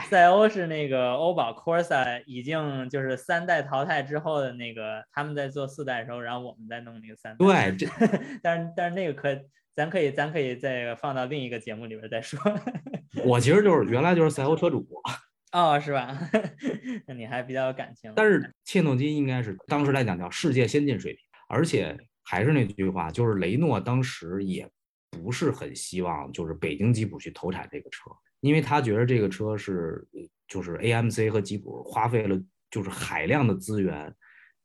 赛欧是那个欧宝 Corsa 已经就是三代淘汰之后的那个，他们在做四代的时候，然后我们在弄那个三代。对，这 但是但是那个可咱可以咱可以再放到另一个节目里边再说。我其实就是原来就是赛欧车主。哦，是吧？那你还比较有感情。但是切诺基应该是当时来讲叫世界先进水平，而且还是那句话，就是雷诺当时也不是很希望就是北京吉普去投产这个车，因为他觉得这个车是就是 AMC 和吉普花费了就是海量的资源，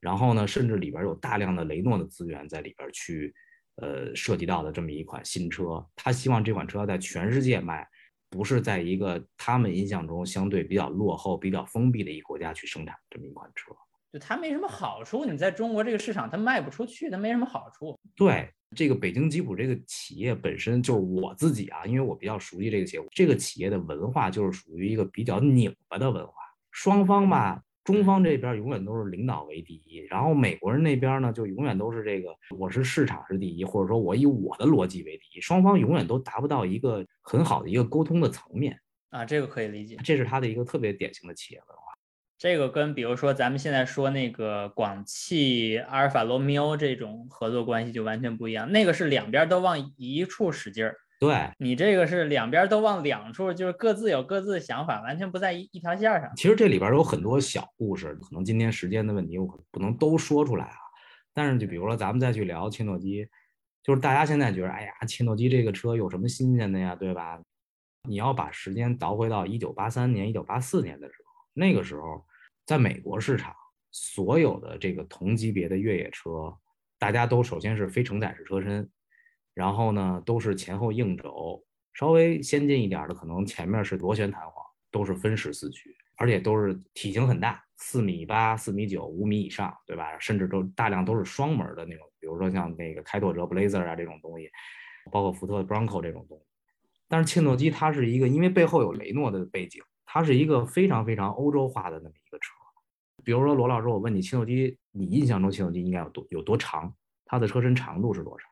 然后呢，甚至里边有大量的雷诺的资源在里边去呃涉及到的这么一款新车，他希望这款车在全世界卖。不是在一个他们印象中相对比较落后、比较封闭的一个国家去生产这么一款车，就它没什么好处。你在中国这个市场，它卖不出去，它没什么好处。对这个北京吉普这个企业本身就是我自己啊，因为我比较熟悉这个企业，这个企业的文化就是属于一个比较拧巴的文化，双方吧。中方这边永远都是领导为第一，然后美国人那边呢，就永远都是这个我是市场是第一，或者说我以我的逻辑为第一，双方永远都达不到一个很好的一个沟通的层面啊，这个可以理解，这是他的一个特别典型的企业文化。这个跟比如说咱们现在说那个广汽阿尔法罗密欧这种合作关系就完全不一样，那个是两边都往一处使劲儿。对你这个是两边都往两处，就是各自有各自的想法，完全不在一一条线上。其实这里边有很多小故事，可能今天时间的问题，我可能不能都说出来啊。但是就比如说咱们再去聊切诺基，就是大家现在觉得，哎呀，切诺基这个车有什么新鲜的呀，对吧？你要把时间倒回到一九八三年、一九八四年的时候，那个时候在美国市场，所有的这个同级别的越野车，大家都首先是非承载式车身。然后呢，都是前后硬轴，稍微先进一点的，可能前面是螺旋弹簧，都是分时四驱。而且都是体型很大，四米八、四米九、五米以上，对吧？甚至都大量都是双门的那种，比如说像那个开拓者 Blazer 啊这种东西，包括福特 Bronco 这种东西。但是切诺基它是一个，因为背后有雷诺的背景，它是一个非常非常欧洲化的那么一个车。比如说罗老师，我问你，切诺基，你印象中切诺基应该有多有多长？它的车身长度是多少？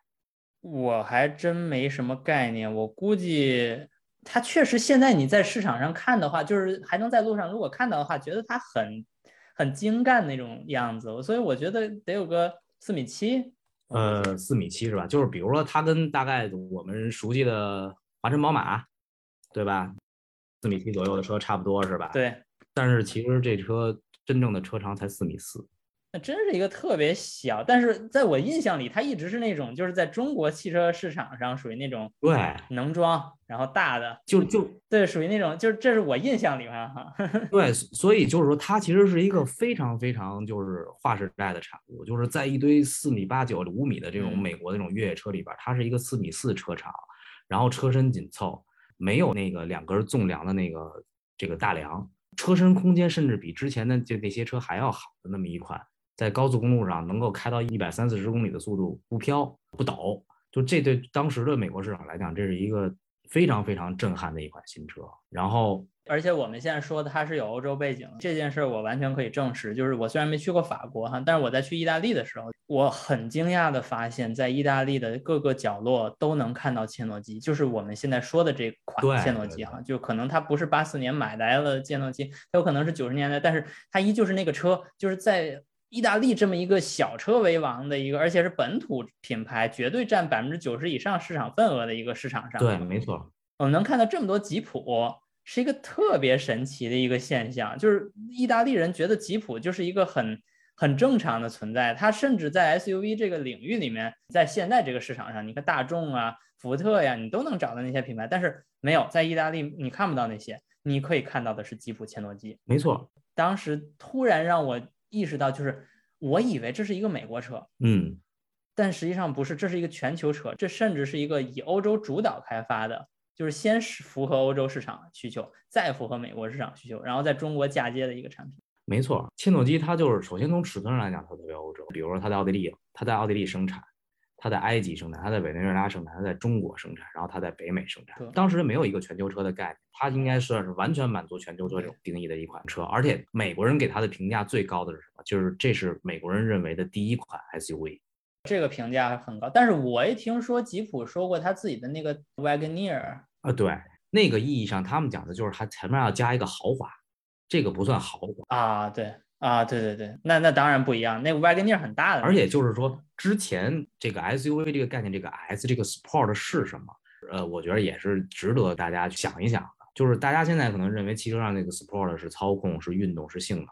我还真没什么概念，我估计它确实现在你在市场上看的话，就是还能在路上如果看到的话，觉得它很很精干那种样子，所以我觉得得有个四米七。呃，四米七是吧？就是比如说它跟大概我们熟悉的华晨宝马，对吧？四米七左右的车差不多是吧？。对，但是其实这车真正的车长才四米四。那真是一个特别小，但是在我印象里，它一直是那种就是在中国汽车市场上属于那种对，能装，然后大的，就就对，属于那种就是这是我印象里面哈。对，所以就是说，它其实是一个非常非常就是划时代的产物，就是在一堆四米八九、五米的这种嗯美国那种越野车里边，它是一个四米四车长，然后车身紧凑，没有那个两根纵梁的那个这个大梁，车身空间甚至比之前的就那些车还要好的那么一款，在高速公路上能够开到一百三四十公里的速度不飘不倒，就这对当时的美国市场来讲，这是一个非常非常震撼的一款新车。然后而且我们现在说的它是有欧洲背景，这件事儿我完全可以证实。就是我虽然没去过法国哈，但是我在去意大利的时候，我很惊讶的发现，在意大利的各个角落都能看到切诺基，就是我们现在说的这款切诺基哈，就可能它不是八四年买来了切诺基，它有可能是九十年代，但是它依旧是那个车，就是在。意大利这么一个小车为王的一个，而且是本土品牌，绝对占百分之九十以上市场份额的一个市场上，对，没错。我们能看到这么多吉普，是一个特别神奇的一个现象。就是意大利人觉得吉普就是一个很很正常的存在，它甚至在 SUV 这个领域里面，在现在这个市场上，你看大众啊、福特呀，你都能找到那些品牌，但是没有在意大利你看不到那些，你可以看到的是吉普切诺基。没错，当时突然让我意识到，就是我以为这是一个美国车，嗯，但实际上不是，这是一个全球车，这甚至是一个以欧洲主导开发的，就是先是符合欧洲市场需求，再符合美国市场需求，然后在中国嫁接的一个产品。没错。切诺基它就是首先从尺寸上来讲，它特别欧洲。比如说它在奥地利，它在奥地利生产，它在埃及生产，它在委内瑞拉生产，它在中国生产，然后它在北美生产。当时没有一个全球车的概念，它应该算是完全满足全球车这种定义的一款车。而且美国人给它的评价最高的是什么？就是这是美国人认为的第一款 SUV。这个评价很高，但是我也听说吉普说过他自己的那个 Wagoneer，啊，对，那个意义上，他们讲的就是它前面要加一个豪华，这个不算豪华。啊，对啊，对对对，那那当然不一样，那个 Wagoneer 很大的，而且就是说，之前这个 SUV 这个概念，这个 S 这个 Sport 是什么？呃，我觉得也是值得大家去想一想的。就是大家现在可能认为汽车上那个 Sport 是操控、是运动、是性能，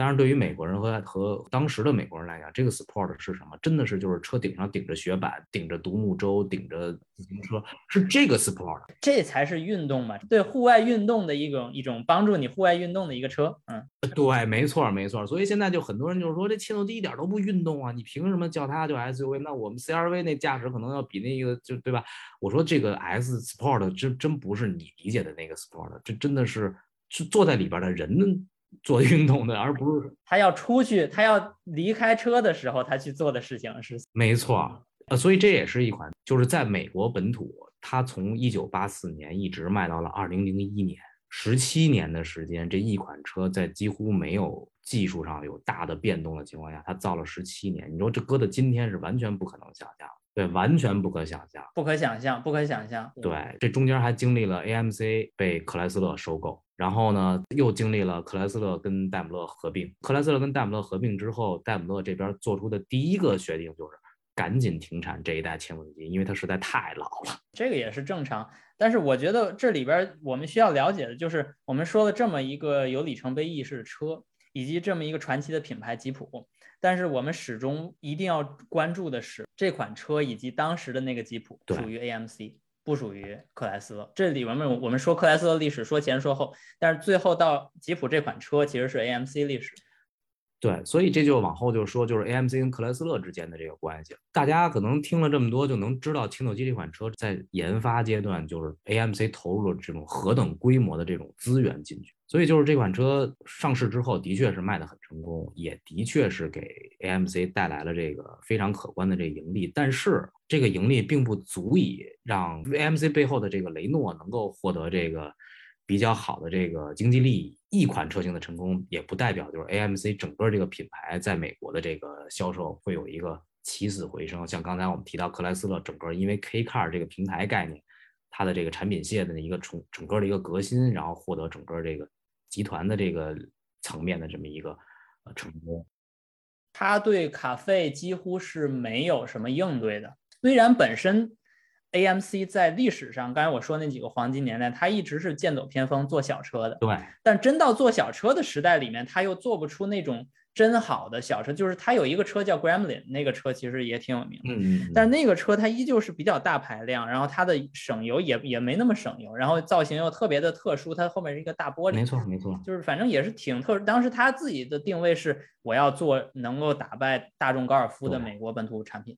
当然对于美国人和和当时的美国人来讲，这个 Sport 是什么？真的是就是车顶上顶着雪板、顶着独木舟、顶着自行车，是这个 Sport。这才是运动嘛，对户外运动的一种一种帮助你户外运动的一个车，嗯。对，没错儿，没错儿。所以现在就很多人就是说，这切诺基一点都不运动啊，你凭什么叫它就 SUV？那我们 CRV 那驾驶可能要比那个就对吧？我说这个 S Sport 真真不是你理解的那个 Sport，这真的是是坐在里边的人做运动的，而不是 他要出去，他要离开车的时候，他去做的事情是没错儿。呃，所以这也是一款，就是在美国本土，它从一九八四年一直卖到了二零零一年，十七年的时间，这一款车在几乎没有技术上有大的变动的情况下，它造了十七年。你说这搁到今天是完全不可能想象，对，完全不可想象。不可想象，不可想象。对，这中间还经历了 AMC 被克莱斯勒收购，然后呢，又经历了克莱斯勒跟戴姆勒合并。克莱斯勒跟戴姆勒合并之后，戴姆勒这边做出的第一个决定就是赶紧停产这一代切诺基，因为它实在太老了。这个也是正常。但是我觉得这里边我们需要了解的就是，我们说了这么一个有里程碑意识的车，以及这么一个传奇的品牌吉普，但是我们始终一定要关注的是这款车以及当时的那个吉普对属于 AMC，不属于克莱斯勒。这里面我们说克莱斯勒历史说前说后，但是最后到吉普这款车其实是 AMC 历史。对，所以这就往后就说，就是 AMC 跟克莱斯勒之间的这个关系。大家可能听了这么多，就能知道青斗机这款车在研发阶段，就是 AMC 投入了这种何等规模的这种资源进去。所以就是这款车上市之后，的确是卖得很成功，也的确是给 AMC 带来了这个非常可观的这个盈利。但是这个盈利并不足以让 AMC 背后的这个雷诺能够获得这个比较好的这个经济利益。一款车型的成功，也不代表就是 AMC 整个这个品牌在美国的这个销售会有一个起死回生。像刚才我们提到克莱斯勒，整个因为 K Car 这个平台概念，它的这个产品线的一个重整个的一个革新，然后获得整个这个。集团的这个层面的这么一个呃成功，他对卡费几乎是没有什么应对的。虽然本身 AMC 在历史上，刚才我说那几个黄金年代，它一直是剑走偏锋做小车的，对。但真到做小车的时代里面，它又做不出那种。真好的小车，就是它有一个车叫 Gremlin，那个车其实也挺有名的。嗯嗯。但那个车它依旧是比较大排量，然后它的省油也也没那么省油，然后造型又特别的特殊，它后面是一个大玻璃。没错没错。就是反正也是挺特殊。当时它自己的定位是我要做能够打败大众高尔夫的美国本土产品。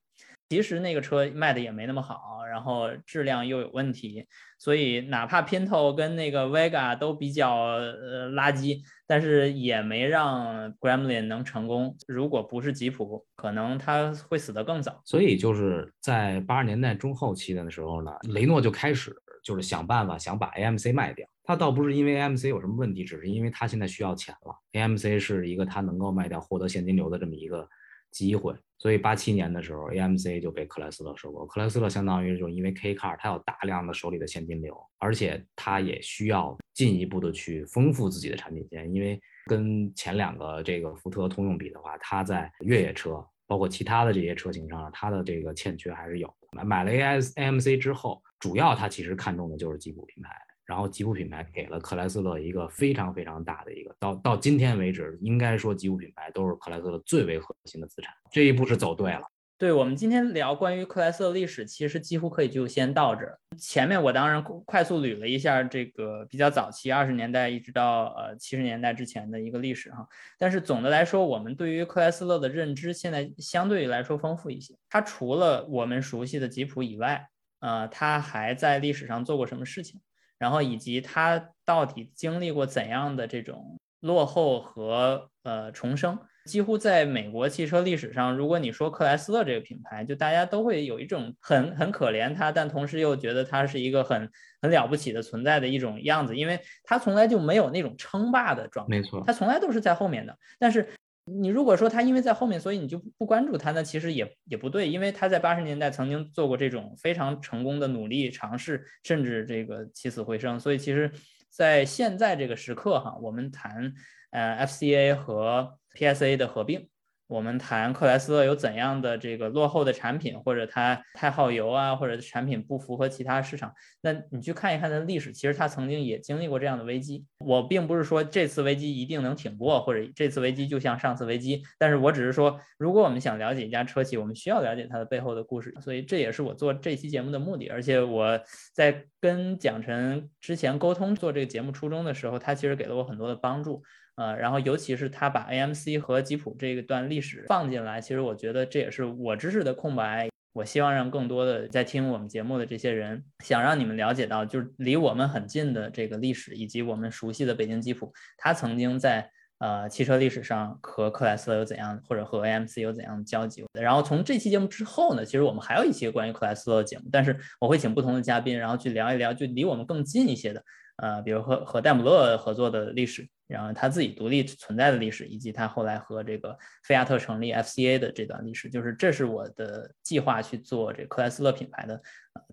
其实那个车卖的也没那么好，然后质量又有问题，所以哪怕 Pinto 跟那个 Vega 都比较呃垃圾，但是也没让 Gremlin 能成功。如果不是吉普，可能他会死得更早。所以就是在八十年代中后期的时候呢，雷诺就开始就是想办法想把 AMC 卖掉。他倒不是因为 AMC 有什么问题，只是因为他现在需要钱了。AMC 是一个他能够卖掉获得现金流的这么一个机会。所以八七年的时候，AMC 就被克莱斯勒收购。克莱斯勒相当于就因为 K Car，它有大量的手里的现金流，而且它也需要进一步的去丰富自己的产品线。因为跟前两个这个福特、通用比的话，它在越野车包括其他的这些车型上，它的这个欠缺还是有的。买了 AS AMC 之后，主要它其实看重的就是吉普品牌。然后吉普品牌给了克莱斯勒一个非常非常大的一个，到到今天为止，应该说吉普品牌都是克莱斯勒最为核心的资产。这一步是走对了。对我们今天聊关于克莱斯勒历史，其实几乎可以就先到这。前面我当然快速捋了一下这个比较早期二十年代一直到呃七十年代之前的一个历史哈。但是总的来说，我们对于克莱斯勒的认知现在相对来说丰富一些。它除了我们熟悉的吉普以外，呃，它还在历史上做过什么事情？然后以及它到底经历过怎样的这种落后和呃重生？几乎在美国汽车历史上，如果你说克莱斯勒这个品牌，就大家都会有一种很很可怜它，但同时又觉得它是一个很很了不起的存在的一种样子，因为它从来就没有那种称霸的状态，没错，它从来都是在后面的。但是你如果说他因为在后面，所以你就不关注他，那其实也也不对，因为他在八十年代曾经做过这种非常成功的努力尝试，甚至这个起死回生。所以其实，在现在这个时刻哈，我们谈呃 FCA 和 PSA 的合并。我们谈克莱斯勒有怎样的这个落后的产品，或者它太耗油啊，或者产品不符合其他市场，那你去看一看它的历史，其实它曾经也经历过这样的危机。我并不是说这次危机一定能挺过，或者这次危机就像上次危机，但是我只是说，如果我们想了解一家车企，我们需要了解它的背后的故事。所以这也是我做这期节目的目的。而且我在跟蒋晨之前沟通做这个节目初衷的时候，他其实给了我很多的帮助。呃，然后尤其是他把 AMC 和吉普这一段历史放进来，其实我觉得这也是我知识的空白。我希望让更多的在听我们节目的这些人，想让你们了解到，就是离我们很近的这个历史，以及我们熟悉的北京吉普，它曾经在呃汽车历史上和克莱斯勒有怎样，或者和 AMC 有怎样的交集。然后从这期节目之后呢，其实我们还有一些关于克莱斯勒的节目，但是我会请不同的嘉宾，然后去聊一聊，就离我们更近一些的。呃，比如和和戴姆勒合作的历史，然后他自己独立存在的历史，以及他后来和这个菲亚特成立 FCA 的这段历史，就是这是我的计划去做这克莱斯勒品牌的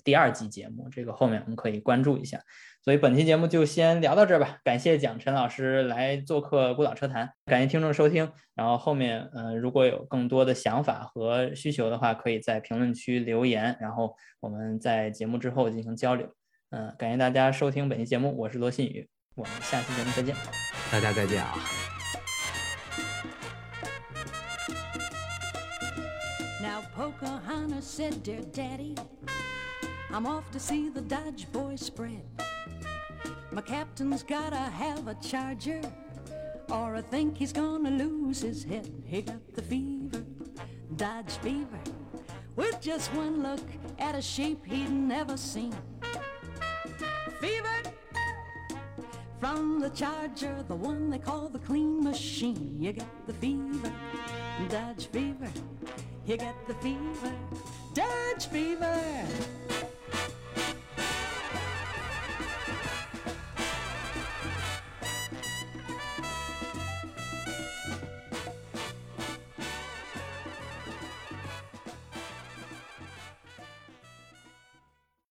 第二季节目，这个后面我们可以关注一下。所以本期节目就先聊到这儿吧，感谢蒋晨老师来做客孤岛车谈，感谢听众收听。然后后面呃如果有更多的想法和需求的话，可以在评论区留言，然后我们在节目之后进行交流。嗯，感谢大家收听本期节目，我是罗新宇，我们下期节目再见，大家再见啊。Now Pocahontas said, Dear Daddy, I'm off to see the Dodge boys spread. My captain's gotta have a charger or I think he's gonna lose his head. He got the fever, Dodge fever, with just one look at a shape he'd never seen. Fever From the Charger, the one they call the clean machine. You get the fever, Dodge fever. You get the fever, Dodge fever.